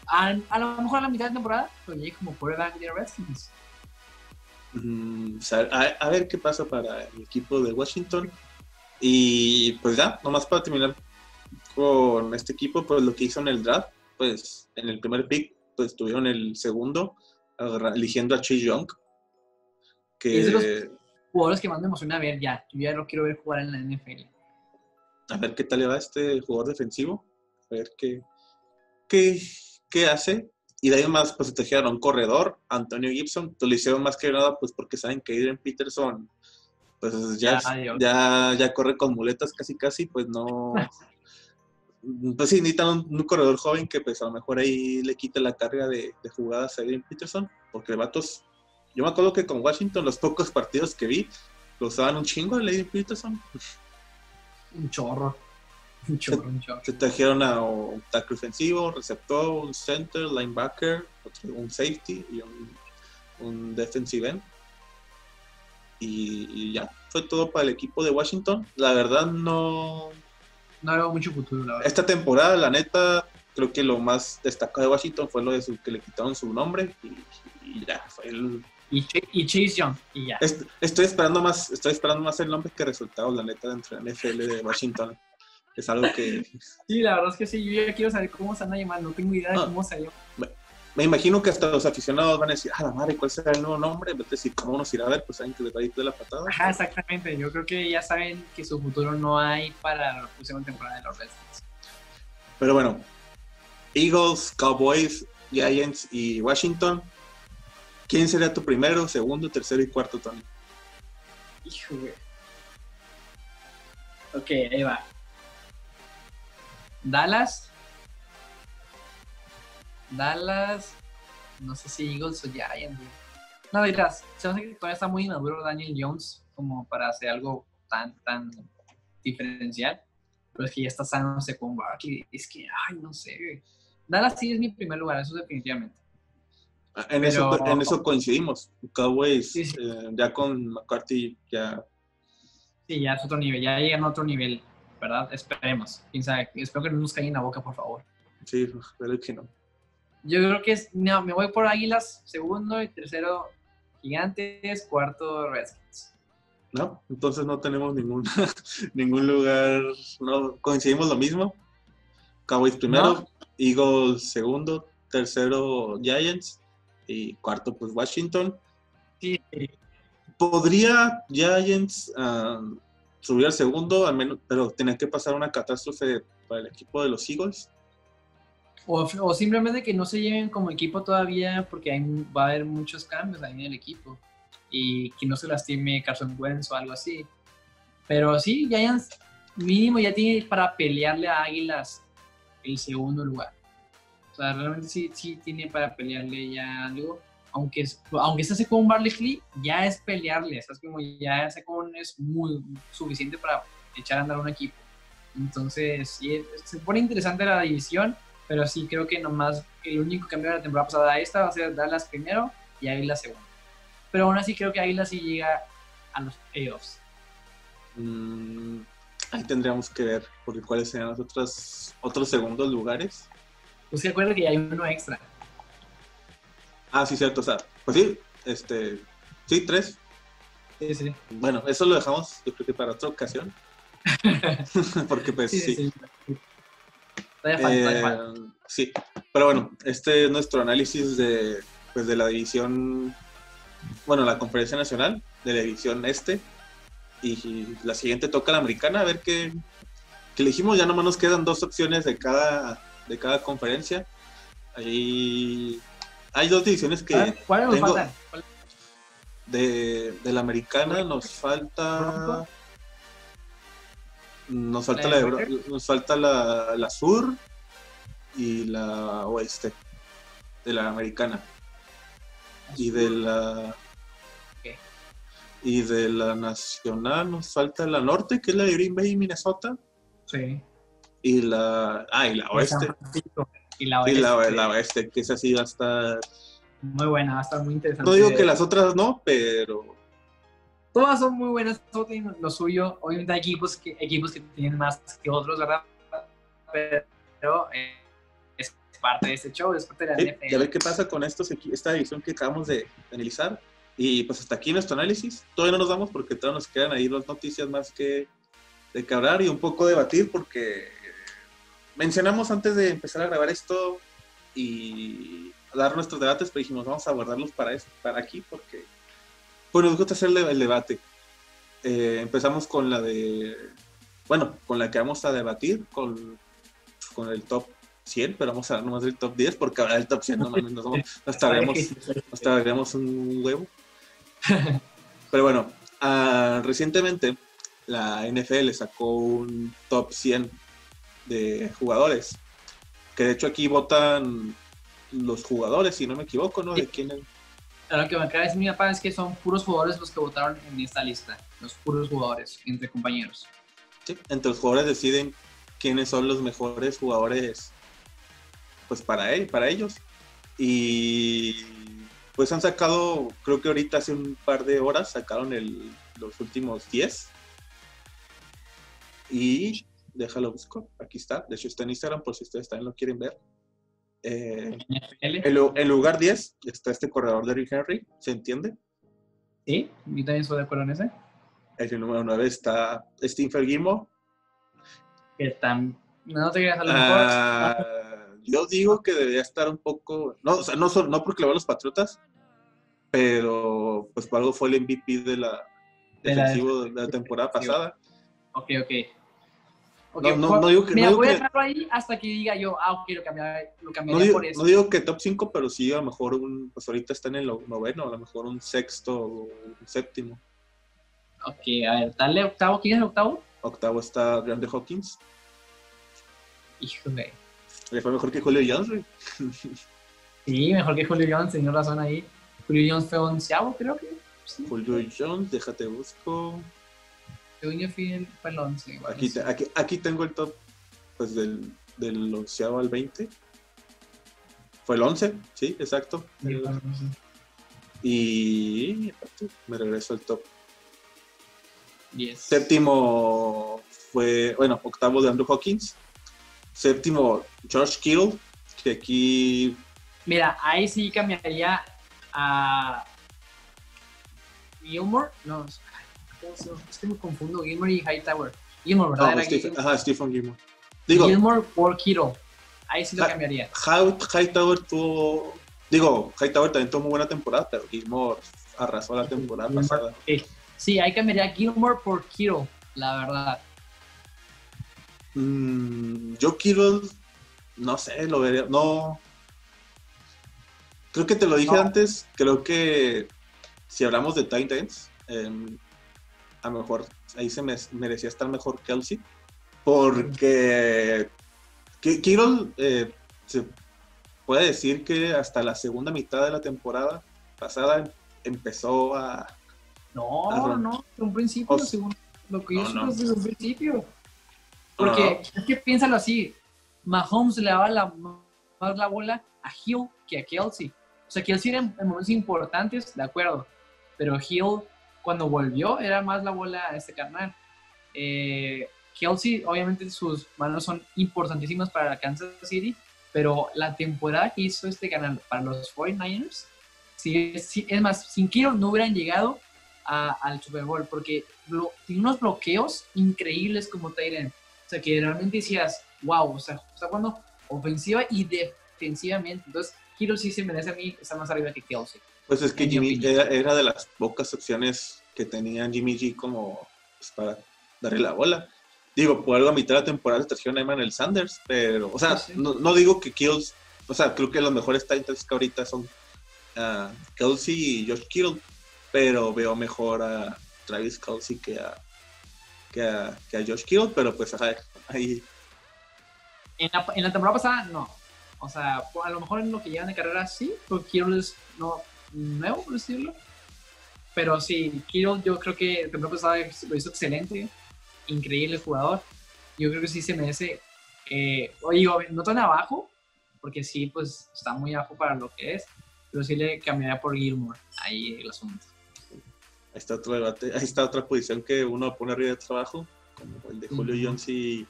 [SPEAKER 2] a, a lo mejor a la mitad de temporada, pero llegue como quarterback de Redskins.
[SPEAKER 1] Mm, a, ver qué pasa para el equipo de Washington. Y pues ya, nomás para terminar con este equipo, pues lo que hizo en el draft, pues en el primer pick pues tuvieron el segundo, eligiendo a Chase Young.
[SPEAKER 2] Que... Jugadores que más me emociona ver ya. Yo ya lo quiero ver jugar en la NFL.
[SPEAKER 1] A ver qué tal le va a este jugador defensivo. A ver qué, qué, qué hace. Y de ahí más, pues se trajeron un corredor, Antonio Gibson. Lo hicieron más que nada, pues porque saben que Adrian Peterson, pues ya, ya, ya corre con muletas casi casi, pues no, pues sí, necesitan un, corredor joven que pues a lo mejor ahí le quite la carga de, jugadas a Adrian Peterson, porque vatos, yo me acuerdo que con Washington los pocos partidos que vi, lo usaban un chingo a Adrian Peterson.
[SPEAKER 2] Un chorro. Un chorro, un chorro.
[SPEAKER 1] Se trajeron a un tackle ofensivo, receptor, un center, linebacker, un safety y un, defensive end. y, ya, fue todo para el equipo de Washington. La verdad no,
[SPEAKER 2] no veo mucho futuro, la verdad.
[SPEAKER 1] Esta temporada, la neta, creo que lo más destacado de Washington fue lo de su, que le quitaron su nombre y, ya, fue
[SPEAKER 2] y, Chase Young, y ya.
[SPEAKER 1] estoy esperando más, estoy esperando más el nombre que resultados, la neta, la NFL de Washington. Es algo que.
[SPEAKER 2] Sí, la verdad es que sí, yo ya quiero saber cómo se van a llamar, no tengo idea de cómo se llama.
[SPEAKER 1] Me, imagino que hasta los aficionados van a decir, ah, la madre, ¿cuál será el nuevo nombre? En vez de decir, ¿cómo nos irá a ver? Pues saben que les va a ir de la patada.
[SPEAKER 2] Ajá, exactamente. Yo creo que ya saben que su futuro no hay para la próxima temporada de los Redskins.
[SPEAKER 1] Pero bueno, Eagles, Cowboys, Giants y Washington. ¿Quién sería tu primero, segundo, tercero y cuarto, Tony?
[SPEAKER 2] Hijo, güey. Ok, ahí va. Dallas. Dallas. No sé si Eagles o Giants. No, dirás, se me hace que todavía está muy inmaduro Daniel Jones como para hacer algo tan, tan diferencial. Pero es que ya está sano con Barkley. Es que, ay, no sé. Dallas sí es mi primer lugar, eso definitivamente.
[SPEAKER 1] En, eso, en eso coincidimos. Cowboys, eh, ya con McCarthy, ya.
[SPEAKER 2] Sí, ya es otro nivel, ya llegan a otro nivel, ¿verdad? Esperemos. espero que no nos caigan la boca, por favor.
[SPEAKER 1] Sí, espero que no.
[SPEAKER 2] Yo creo que es, no, me voy por Águilas, segundo y tercero Gigantes, cuarto Redskins.
[SPEAKER 1] No, entonces no tenemos ningún, ningún lugar, no coincidimos lo mismo. Cowboys primero, Eagles segundo, tercero Giants y cuarto pues Washington.
[SPEAKER 2] Sí.
[SPEAKER 1] Podría Giants um, subir al segundo, al menos, pero tiene que pasar una catástrofe para el equipo de los Eagles.
[SPEAKER 2] O, simplemente que no se lleven como equipo todavía porque hay, va a haber muchos cambios ahí en el equipo y que no se lastime Carson Wentz o algo así. Pero sí, Giants mínimo ya tiene para pelearle a Águilas el segundo lugar. O sea, realmente sí, sí tiene para pelearle ya algo. Aunque, aunque este con Barley ya es pelearle. Es como ya ese con es muy suficiente para echar a andar un equipo. Entonces, se pone interesante la división, pero sí creo que nomás el único cambio de la temporada pasada a esta va a ser Dallas primero y Águilas segundo. Pero aún así creo que Águilas sí llega a los playoffs.
[SPEAKER 1] Mm, ahí tendríamos que ver porque cuáles serían los otros, otros segundos lugares.
[SPEAKER 2] Pues se acuerda que hay uno extra.
[SPEAKER 1] Ah, sí, cierto. O sea, pues sí, este, sí, tres.
[SPEAKER 2] Sí, sí.
[SPEAKER 1] Bueno, eso lo dejamos, yo creo que para otra ocasión. Porque pues sí. Sí, sí. Eh, sí, pero bueno, este es nuestro análisis de, pues, de la división, bueno, la conferencia nacional, de la división este. Y la siguiente toca la americana, a ver qué, qué elegimos. Ya nomás nos quedan dos opciones de cada de cada conferencia. Ahí hay dos divisiones que.
[SPEAKER 2] ¿Cuál nos falta?
[SPEAKER 1] De, la americana nos falta. Nos falta la, nos falta la, la, sur y la oeste de la americana. Y de la y de la nacional nos falta la norte, que es la de Green Bay y Minnesota.
[SPEAKER 2] Sí
[SPEAKER 1] y la, ah, y la oeste.
[SPEAKER 2] Y la oeste. Y
[SPEAKER 1] la, oeste, que esa sí va a estar...
[SPEAKER 2] Muy buena, va a estar muy interesante.
[SPEAKER 1] No digo que las otras no, pero...
[SPEAKER 2] Todas son muy buenas, todo tiene lo suyo. Obviamente hay equipos que, equipos que tienen más que otros, ¿verdad? Pero eh, es parte de este show, es parte de la
[SPEAKER 1] NFL. Y a ver qué pasa con estos, esta edición que acabamos de analizar. Y pues hasta aquí nuestro análisis. Todavía no nos vamos porque todavía nos quedan ahí dos noticias más que de hablar y un poco debatir porque mencionamos antes de empezar a grabar esto y dar nuestros debates, pero dijimos, vamos a guardarlos para, para aquí porque pues nos gusta hacer el debate. Eh, empezamos con la de, bueno, con la que vamos a debatir, con, con el top 100, pero vamos a dar nomás del top 10 porque ahora el top 100 no nos, nos, nos, un huevo. Pero bueno, uh, recientemente la NFL sacó un top 100 de jugadores. Que de hecho aquí votan los jugadores, si no me equivoco, ¿no? De quién
[SPEAKER 2] Lo que me acaba de decir mi papá es que son puros jugadores los que votaron en esta lista. Los puros jugadores, entre compañeros.
[SPEAKER 1] Sí, entre los jugadores deciden quiénes son los mejores jugadores pues para él, para ellos. Y pues han sacado, creo que ahorita hace un par de horas sacaron el, los últimos 10. Y déjalo busco. Aquí está. De hecho, está en Instagram por si ustedes también lo quieren ver. Eh, en, lugar 10 está este corredor de Rick Henry, ¿se entiende?
[SPEAKER 2] Sí, yo también estoy de acuerdo en ese.
[SPEAKER 1] El número 9 está Steve Fergimo.
[SPEAKER 2] Que están. No te quedas a lo mejor. Ah,
[SPEAKER 1] yo digo que debería estar un poco. No, o sea, no, no porque le van los Patriotas, pero pues por algo fue el MVP de la, defensivo de la, temporada pasada.
[SPEAKER 2] Ok, ok. Okay, no, no, digo que. Mira, voy a dejarlo ahí hasta que diga yo, ah, ok, lo cambiaría, lo cambiaría
[SPEAKER 1] digo,
[SPEAKER 2] por eso.
[SPEAKER 1] No digo que top 5, pero sí a lo mejor un. Pues ahorita está en el noveno, a lo mejor un sexto o un séptimo.
[SPEAKER 2] Ok, a ver, dale octavo. ¿Quién es el octavo?
[SPEAKER 1] Octavo está Grande Hawkins.
[SPEAKER 2] Híjole.
[SPEAKER 1] Le fue mejor que Julio Jones,
[SPEAKER 2] Sí, mejor que Julio Jones, tenía razón ahí. Julio Jones fue onceavo, creo que.
[SPEAKER 1] Julio Jones, déjate busco.
[SPEAKER 2] Según fue el 11.
[SPEAKER 1] Aquí, aquí, aquí, tengo el top pues del, del onceavo al 20. Fue el 11, sí, exacto. Y me regreso al top. Séptimo fue, bueno, octavo de Andrew Hawkins. Séptimo, George Kittle, que aquí...
[SPEAKER 2] Mira, ahí sí cambiaría a Gilmore. No, es que me confundo, Gilmore y Hightower. Gilmore, ¿verdad?
[SPEAKER 1] No, Stephen, ajá, Stephen Gilmore.
[SPEAKER 2] Digo, Gilmore por Kittle. Ahí sí lo cambiaría.
[SPEAKER 1] Hightower tuvo... Digo, Hightower también tuvo muy buena temporada, pero Gilmore arrasó la temporada pasada.
[SPEAKER 2] Sí, ahí cambiaría Gilmore por Kittle, la verdad.
[SPEAKER 1] Mm, yo Kittle, no sé, lo vería, no. Creo que te lo dije antes, creo que si hablamos de Titans, em, a lo mejor ahí se me merecía estar mejor Kelsey, porque Kittle eh, se puede decir que hasta la segunda mitad de la temporada pasada empezó a...
[SPEAKER 2] No, no, desde un principio, según lo que yo no, desde un principio. Porque es que piénsalo así, Mahomes le daba la, más la bola a Hill que a Kelsey. O sea, Kelsey era en, momentos importantes, de acuerdo, pero Hill cuando volvió era más la bola a este carnal. Eh, Kelsey, obviamente sus manos son importantísimas para Kansas City, pero la temporada que hizo este canal para los 49ers, sí, es más, sin Kiro no hubieran llegado al Super Bowl porque tiene unos bloqueos increíbles como Tyrant sea, que realmente decías, wow, o sea, está jugando ofensiva y defensivamente. Entonces, Kiro sí se merece a mí estar más arriba que Kelsey.
[SPEAKER 1] Pues es que Jimmy era, de las pocas opciones que tenían Jimmy G como pues, para darle la bola. Digo, por algo a mitad de la temporada trajeron a Emmanuel Sanders, pero, o sea, no, digo que Kills, o sea, creo que los mejores Titans que ahorita son uh, Kelsey y Josh Kittle, pero veo mejor a Travis Kelsey que a que a, Josh Kittle, pero pues ahí.
[SPEAKER 2] En la, en la, temporada pasada, no. O sea, a lo mejor en lo que llevan de carrera sí, porque Kittle es no, nuevo, por decirlo. Pero sí, Kittle yo creo que temporada pasada lo hizo excelente, increíble jugador. Yo creo que sí se merece, eh, oye, no tan abajo, porque sí, pues está muy abajo para lo que es, pero sí le cambiaría por Gilmore, ahí el asunto.
[SPEAKER 1] Ahí está otro debate, ahí está otra posición que uno pone arriba de trabajo, como el de Julio Jones y,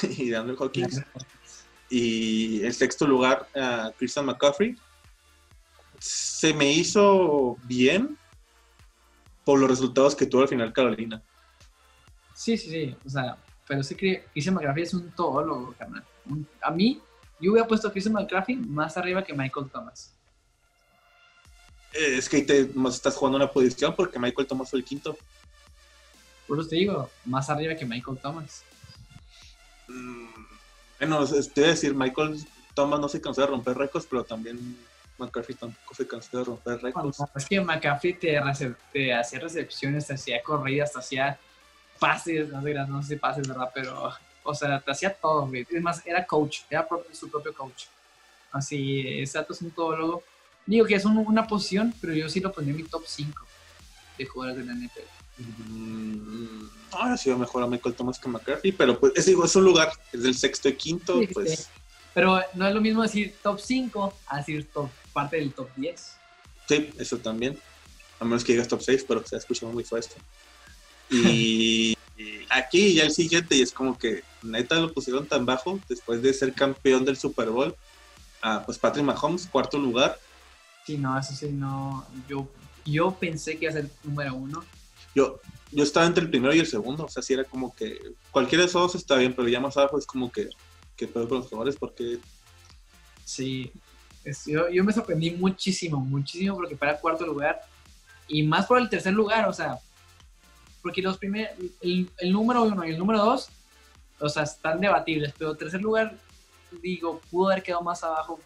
[SPEAKER 1] y Daniel Hawkins. Y el sexto lugar, uh, Christian McCaffrey. Se me hizo bien por los resultados que tuvo al final Carolina.
[SPEAKER 2] Sí, sí, sí. O sea, pero sí que Christian McCaffrey es un todólogo, carnal. A mí, yo hubiera puesto a Christian McCaffrey más arriba que Michael Thomas.
[SPEAKER 1] Eh, es que te estás jugando una posición porque Michael Thomas fue el quinto.
[SPEAKER 2] Por eso te digo, más arriba que Michael Thomas.
[SPEAKER 1] Mm, bueno, te voy a decir, Michael Thomas no se cansó de romper récords, pero también McCaffrey tampoco se cansó de romper récords.
[SPEAKER 2] es que McCaffrey te, hacía recepciones, te hacía corridas, te hacía pases, no sé, no sé si pases, ¿verdad? Pero, o sea, te hacía todo, güey. Es más, era coach, era su propio coach. Así, exacto, es un todólogo Digo que es una posición, pero yo sí lo pondría en mi top 5 de jugadores de la NFL.
[SPEAKER 1] Mm, ahora sí va mejor a Michael Thomas que McCarthy, pero pues es, es un lugar, es del sexto y quinto, pues.
[SPEAKER 2] Pero no es lo mismo decir top 5 a decir top, parte del top 10.
[SPEAKER 1] Sí, eso también. A menos que digas top 6, pero se ha escuchado muy fuerte. Y, y aquí ya el siguiente, y es como que neta lo pusieron tan bajo después de ser campeón del Super Bowl a pues Patrick Mahomes, cuarto lugar.
[SPEAKER 2] Sí, no, eso sí, no. Yo, yo pensé que iba a ser número uno.
[SPEAKER 1] Yo, yo estaba entre el primero y el segundo, o sea, sí era como que cualquiera de esos dos está bien, pero ya más abajo es como que, que peor con los jugadores porque...
[SPEAKER 2] Sí, yo, yo, me sorprendí muchísimo, muchísimo porque para cuarto lugar y más por el tercer lugar, o sea, porque los primeros, el, el, número uno y el número dos, o sea, están debatibles, pero tercer lugar, digo, pudo haber quedado más abajo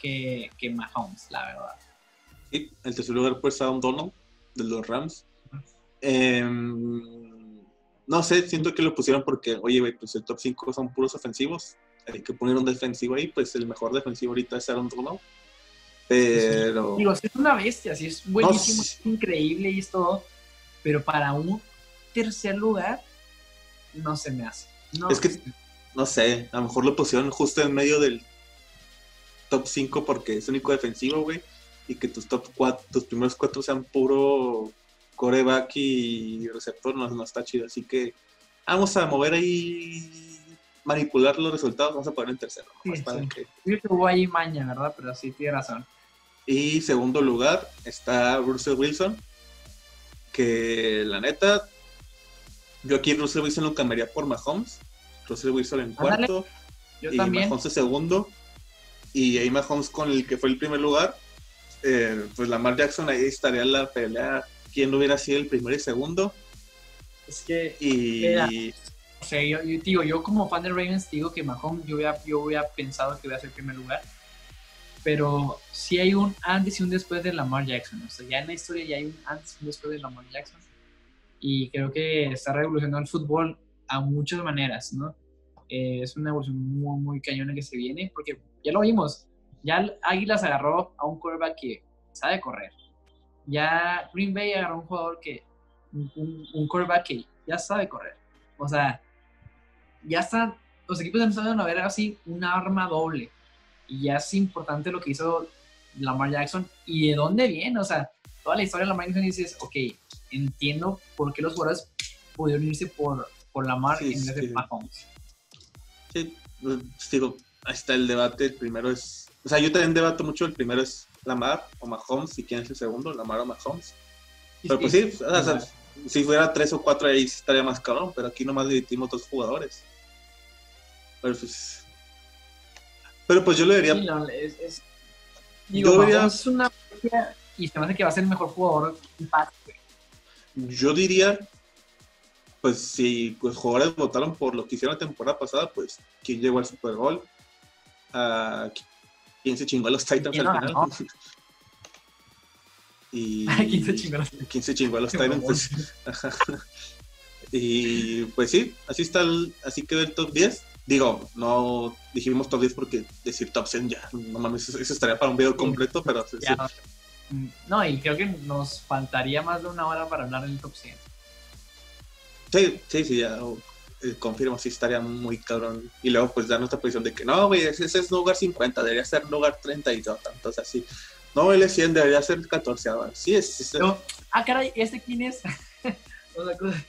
[SPEAKER 2] que, que Mahomes, la verdad.
[SPEAKER 1] Sí, el tercer lugar pues un Donald de los Rams. Em, no sé, siento que lo pusieron porque, oye, pues el top 5 son puros ofensivos. Hay que poner un defensivo ahí, pues el mejor defensivo ahorita es Aaron Donald. Pero.
[SPEAKER 2] Digo, es una bestia, sí, es buenísimo, es increíble y es todo. Pero para un tercer lugar, no se me hace.
[SPEAKER 1] es que, no sé, a lo mejor lo pusieron justo en medio del top 5 porque es único defensivo, güey. Y que tus top 4, tus primeros cuatro sean puro coreback y receptor, no, no está chido. Así que vamos a mover ahí, manipular los resultados, vamos a poner en tercero.
[SPEAKER 2] Sí, sí. Yo que hubo ahí maña, ¿verdad? Pero sí, tiene razón.
[SPEAKER 1] Y segundo lugar está Russell Wilson, que la neta, yo aquí Russell Wilson lo cambiaría por Mahomes. Russell Wilson en cuarto. Yo y también. Mahomes en segundo. Y ahí Mahomes con el que fue el primer lugar. Eh, pues Lamar Jackson ahí estaría la pelea. ¿Quién hubiera sido el primero y segundo?
[SPEAKER 2] Es que.
[SPEAKER 1] Y.
[SPEAKER 2] sea, yo, digo, yo como fan de Ravens digo que Mahomes yo hubiera, yo pensado que iba a ser primer lugar pero sí hay un antes y un después de Lamar Jackson. O sea, ya en la historia ya hay un antes y un después de Lamar Jackson. Y creo que está revolucionando el fútbol a muchas maneras, ¿no? Eh, es una evolución muy, muy cañona que se viene, porque ya lo vimos. Ya Águilas agarró a un quarterback que sabe correr. Ya Green Bay agarró a un jugador que, un, un quarterback que ya sabe correr. O sea, ya están, los equipos empezaron a ver así un arma doble y ya es importante lo que hizo Lamar Jackson y de dónde viene. O sea, toda la historia de Lamar Jackson dices, ok, entiendo por qué los jugadores pudieron irse por, por Lamar en vez de Mahomes.
[SPEAKER 1] Sí, pues, digo, ahí está el debate. El primero es, o sea, yo también debato mucho. El primero es Lamar o Mahomes, si quién es el segundo, Lamar o Mahomes. Pero pues sí, o sea, si fuera tres o cuatro ahí estaría más cabrón, pero aquí nomás dividimos dos jugadores. Pero pues pero pues yo le diría.
[SPEAKER 2] es, es, digo, es una y se me hace que va a ser el mejor jugador
[SPEAKER 1] Yo diría, pues si los jugadores votaron por lo que hicieron la temporada pasada, pues quién llegó al Super Bowl, uh, quién se chingó a los Titans al final. y
[SPEAKER 2] ¿Quién se chingó a los,
[SPEAKER 1] ¿quién se chingó a los Titans? Y pues sí, así está el, así quedó el top 10 Digo, no dijimos top 10 porque decir top 100 ya, no mames, eso, estaría para un video completo, pero sí,
[SPEAKER 2] mm, No, y creo que nos faltaría más de una hora para hablar del top 100.
[SPEAKER 1] Sí, sí, sí, ya eh, confirmo, sí estaría muy cabrón. Y luego pues dar nuestra posición de que no, güey, ese, es lugar 50, debería ser lugar 30 y todo, tantos así. No, el 100 debería ser 14, sí, es... es
[SPEAKER 2] ah, caray, ¿este quién es? o sea,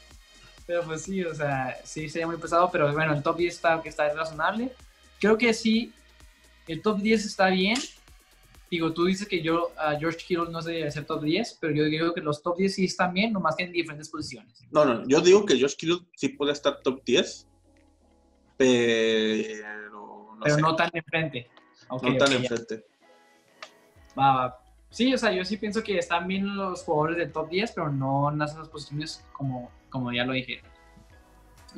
[SPEAKER 2] pero pues sí, o sea, sí sería muy pesado, pero bueno, el top 10 está, está razonable. Creo que sí, el top 10 está bien. Digo, tú dices que yo, a George Kittle no sé ser top 10, pero yo digo que los top 10 sí están bien, nomás que en diferentes posiciones.
[SPEAKER 1] No, no, yo digo que George Kittle sí puede estar top 10, pero
[SPEAKER 2] no, pero no tan enfrente.
[SPEAKER 1] Okay, no tan enfrente.
[SPEAKER 2] Va, va. Sí, o sea, yo sí pienso que están bien los jugadores del top 10, pero no en esas posiciones como como ya lo dije.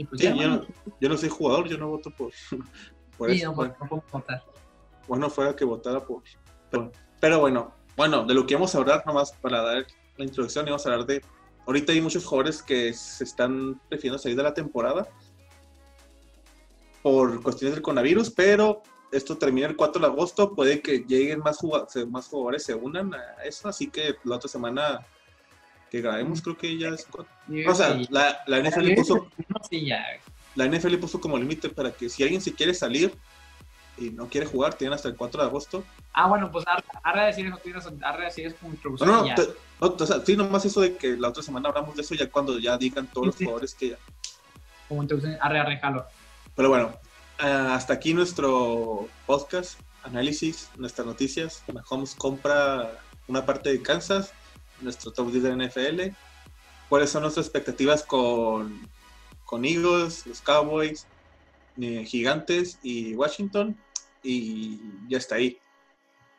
[SPEAKER 1] Pues yo, no, soy jugador, yo no voto por,
[SPEAKER 2] por sí, eso. No, no, puedo votar.
[SPEAKER 1] Bueno, fuera que votara por... Pero, bueno, bueno, de lo que vamos a hablar, nomás para dar la introducción, vamos a hablar de... Ahorita hay muchos jugadores que se están prefiriendo salir de la temporada por cuestiones del coronavirus, pero esto termina el 4 de agosto, puede que lleguen más, jugadores, más jugadores, se unan a eso, así que la otra semana que grabemos, creo que ya es. O sea, la, la NFL puso. La NFL puso como límite para que si alguien se quiere salir y no quiere jugar, tienen hasta el 4 de agosto.
[SPEAKER 2] Ah, bueno, pues arre decir eso, arre decir es como introducción.
[SPEAKER 1] No, no, no, o sea, sí, nomás eso de que la otra semana hablamos de eso ya cuando ya digan todos los jugadores que ya.
[SPEAKER 2] Como introducción, arre, arre, jalo.
[SPEAKER 1] Pero bueno, ah, hasta aquí nuestro podcast. análisis, nuestras noticias. Mahomes compra una parte de Kansas, nuestro top 10 de NFL. ¿Cuáles son nuestras expectativas con, con Eagles, los Cowboys, eh, Gigantes y Washington? Y ya está ahí.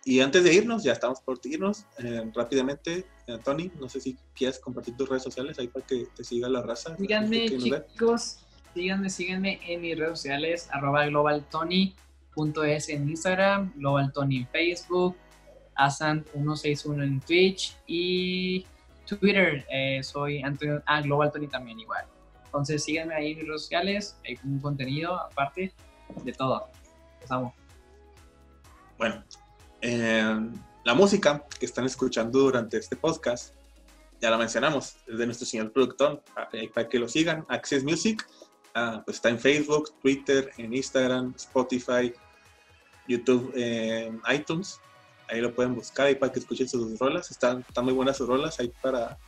[SPEAKER 1] Y antes de irnos, ya estamos por irnos, eh, rápidamente, eh, Tony, no sé si quieres compartir tus redes sociales ahí para que te siga la raza.
[SPEAKER 2] Síganme, chicos, síganme, síganme en mis redes sociales, arroba globaltony.es en Instagram, globaltony en Facebook, asan161 en Twitch y Twitter, eh, soy Antonio, ah, globaltony también igual. Entonces síganme ahí en mis redes sociales, hay un contenido aparte de todo. Los
[SPEAKER 1] Bueno, eh, la música que están escuchando durante este podcast, ya la mencionamos, es de nuestro señor productor, para que lo sigan, Access Music, ah, pues está en Facebook, Twitter, en Instagram, Spotify, YouTube, iTunes, ahí lo pueden buscar ahí para que escuchen sus rolas, están, están muy buenas sus rolas ahí para...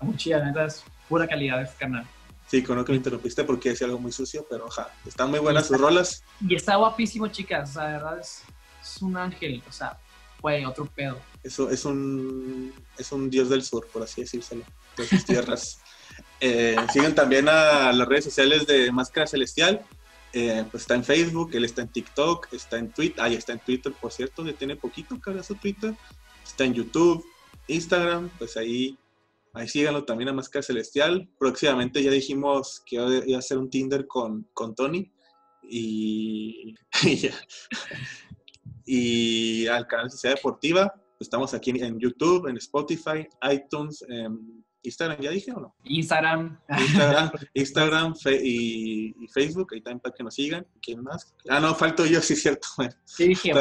[SPEAKER 2] Muy chida, neta, es pura calidad este canal.
[SPEAKER 1] Sí, con lo que me interrumpiste porque decía algo muy sucio, pero oja, están muy buenas sus rolas.
[SPEAKER 2] Y está guapísimo, chicas, o sea, verdad es, es un ángel, o sea, fue otro pedo.
[SPEAKER 1] Eso es un, es un dios del sur, por así decírselo, de sus tierras. eh, siguen también a las redes sociales de Máscara Celestial. Eh, pues está en Facebook, él está en TikTok, está en Twitter, ahí está en Twitter, por cierto, ya tiene poquito que su Twitter, está en YouTube, Instagram, pues ahí, ahí síganlo también a Máscara Celestial. Próximamente ya dijimos que iba a hacer un Tinder con, con Tony y, ya y al canal Sociedad Deportiva. Estamos aquí en YouTube, en Spotify, iTunes, Instagram, ¿ya dije o no?
[SPEAKER 2] Instagram.
[SPEAKER 1] Instagram, Instagram y, Facebook, ahí también para que nos sigan. ¿Quién más? Ah, no, falto yo, sí cierto.
[SPEAKER 2] Sí, dije.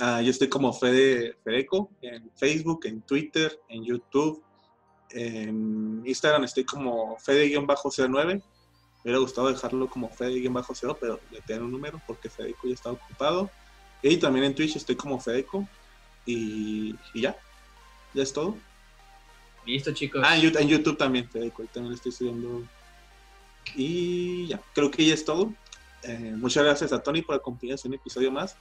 [SPEAKER 1] ah, yo estoy como Fede Fedeco en Facebook, en Twitter, en YouTube, en Instagram estoy como Fede-09 me hubiera gustado dejarlo como Fede-0, pero le tengo un número porque Fedeco ya está ocupado. Y también en Twitch estoy como Fedeco. Y, ya. Ya es todo.
[SPEAKER 2] Listo, chicos.
[SPEAKER 1] Ah, en YouTube, también, Fedeco. Ahí también estoy subiendo. Y ya, creo que ya es todo. Eh, muchas gracias a Tony por acompañarnos en un episodio más.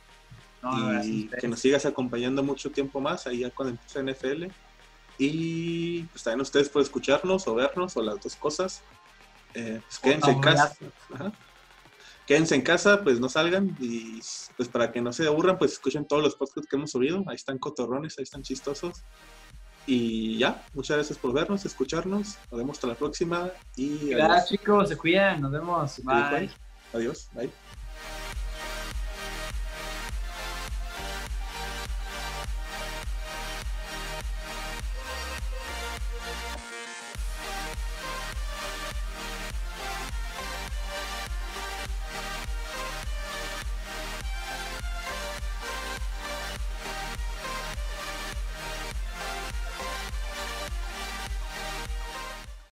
[SPEAKER 1] y que nos sigas acompañando mucho tiempo más, ahí ya cuando empiece NFL. Y pues también ustedes por escucharnos o vernos o las dos cosas. Eh, pues quédense en casa. Quédense en casa, pues no salgan y pues para que no se aburran, pues escuchen todos los podcasts que hemos subido. Ahí están cotorrones, ahí están chistosos. Y ya, muchas gracias por vernos, escucharnos. Nos vemos hasta la próxima. Y
[SPEAKER 2] gracias chicos, se cuidan, nos vemos. Bye.
[SPEAKER 1] Adiós, bye.